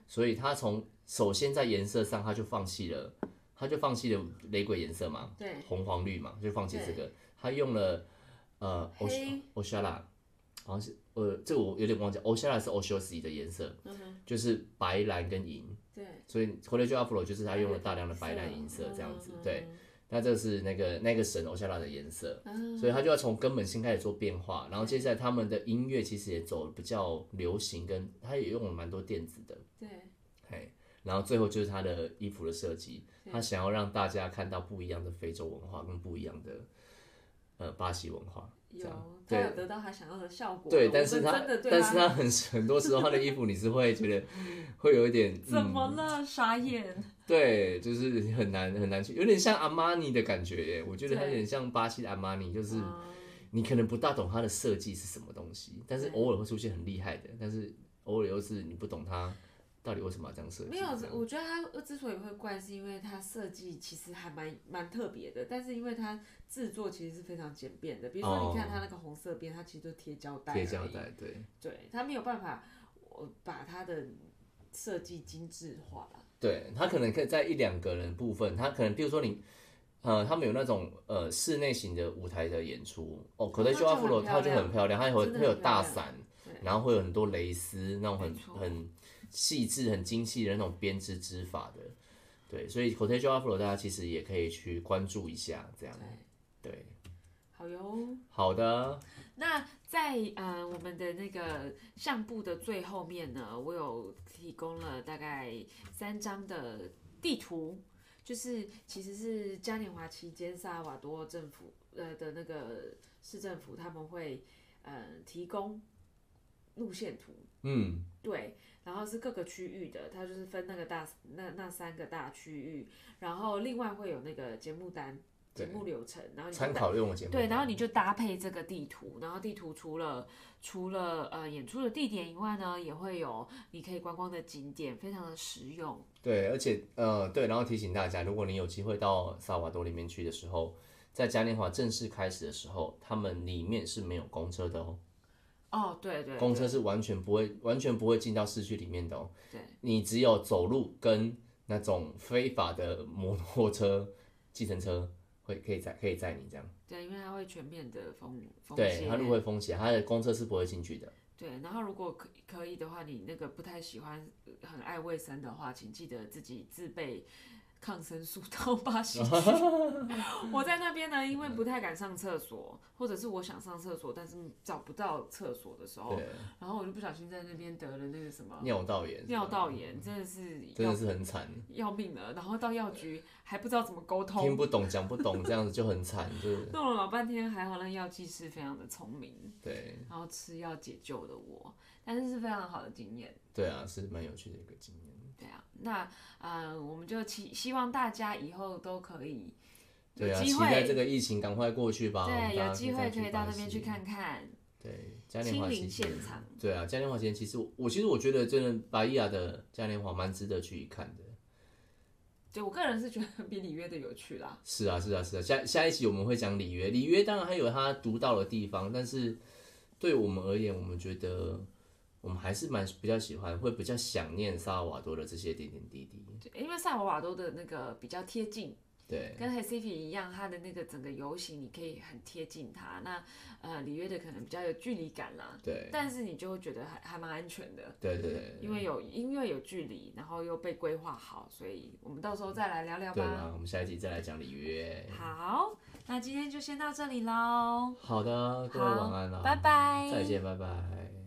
所以他从首先在颜色上他就放弃了，他就放弃了雷鬼颜色嘛，对，红黄绿嘛，就放弃这个，他用了呃黑。O s h a l a 好像是呃这个我有点忘记 o s h a l a 是 o s h o s i 的颜色，就是白蓝跟银。对，所以 Cortejo Afro 就是他用了大量的白蓝银色这样子，对。那这是那个那个神欧夏拉的颜色，所以他就要从根本性开始做变化，然后接下来他们的音乐其实也走比较流行，跟他也用了蛮多电子的，对，嘿，然后最后就是他的衣服的设计，他想要让大家看到不一样的非洲文化跟不一样的呃巴西文化，这有样，他对有得到他想要的效果，对，但是他但是他很很多时候他的衣服你是会觉得会有一点 怎么了？傻眼，对，就是很难很难去，有点像阿玛尼的感觉耶。我觉得它有点像巴西的阿玛尼，就是嗯你可能不大懂它的设计是什么东西，但是偶尔会出现很厉害的，但是偶尔又是你不懂它到底为什么要这样设计。没有我觉得它之所以会怪，是因为它设计其实还蛮蛮特别的，但是因为它制作其实是非常简便的。比如说，你看它那个红色边，它其实都贴胶带，哦贴胶，带，对对，它没有办法，我把它的设计精致化了。对，他可能可以在一两个人部分，他可能比如说你。呃，他们有那种呃室内型的舞台的演出哦，口袋秀那就 Afro 很它就很漂亮，它有真的会有大伞，然后会有很多蕾丝，那种很很细致、很精细的那种编织织法的，对，所以 Cortejo Afro 大家其实也可以去关注一下，这样。对，对，好哟。好的，那在呃我们的那个相簿的最后面呢，我有提供了大概三张的地图，就是其实是嘉年华期间萨尔瓦多政府呃的那个市政府他们会呃提供路线图，嗯，对，然后是各个区域的，它就是分那个大那那三个大区域，然后另外会有那个节目单。节目流程，然后你参考用的节目，对，然后你就搭配这个地图，然后地图除了除了呃演出的地点以外呢，也会有你可以观光的景点，非常的实用。对，而且呃对，然后提醒大家，如果你有机会到萨瓦多里面去的时候，在嘉年华正式开始的时候，他们里面是没有公车的哦，哦，对对公车是完全不会完全不会进到市区里面的哦，对，你只有走路跟那种非法的摩托车、计程车会可以载可以载你这样。对，因为它会全面的封封对，它路会封起来，它的公车是不会进去的。对，然后如果可可以的话，你那个不太喜欢、呃很爱卫生的话，请记得自己自备抗生素到巴西去。我在那边呢，因为不太敢上厕所，或者是我想上厕所，但是找不到厕所的时候，然后我就不小心在那边得了那个什么尿道炎，尿道炎，真的是真的是很惨，要命了。然后到药局还不知道怎么沟通听，不懂讲不懂，这样子就很惨，就是弄了老半天，还好那药剂师非常的聪明，对然后吃药解救了我，但是是非常好的经验。对啊，是蛮有趣的一个经验。对啊，那呃，我们就期希望大家以后都可以有对啊，机期待会，这个疫情赶快过去吧。我们对，大家有机会可以到那边去巴西。看看对，嘉年亲华其实现场。对啊，嘉年华前其实我我其实我觉得真的巴伊亚的嘉年华蛮值得去看的。对我个人是觉得比里约的有趣啦。是啊，是啊，是啊。下下一期我们会讲里约，里约当然还有它独到的地方，但是对我们而言，我们觉得我们还是蛮比较喜欢，会比较想念萨尔瓦多的这些点点滴滴。对，因为萨尔瓦多的那个比较贴近，对，跟 Hecipe 一样，它的那个整个游行你可以很贴近它。那呃，里约的可能比较有距离感啦，对，但是你就会觉得还还蛮安全的。对对对。因为有因为有距离，然后又被规划好，所以我们到时候再来聊聊吧。对啊，我们下一集再来讲里约。好，那今天就先到这里喽，好的，各位晚安啦，拜拜再见，拜拜。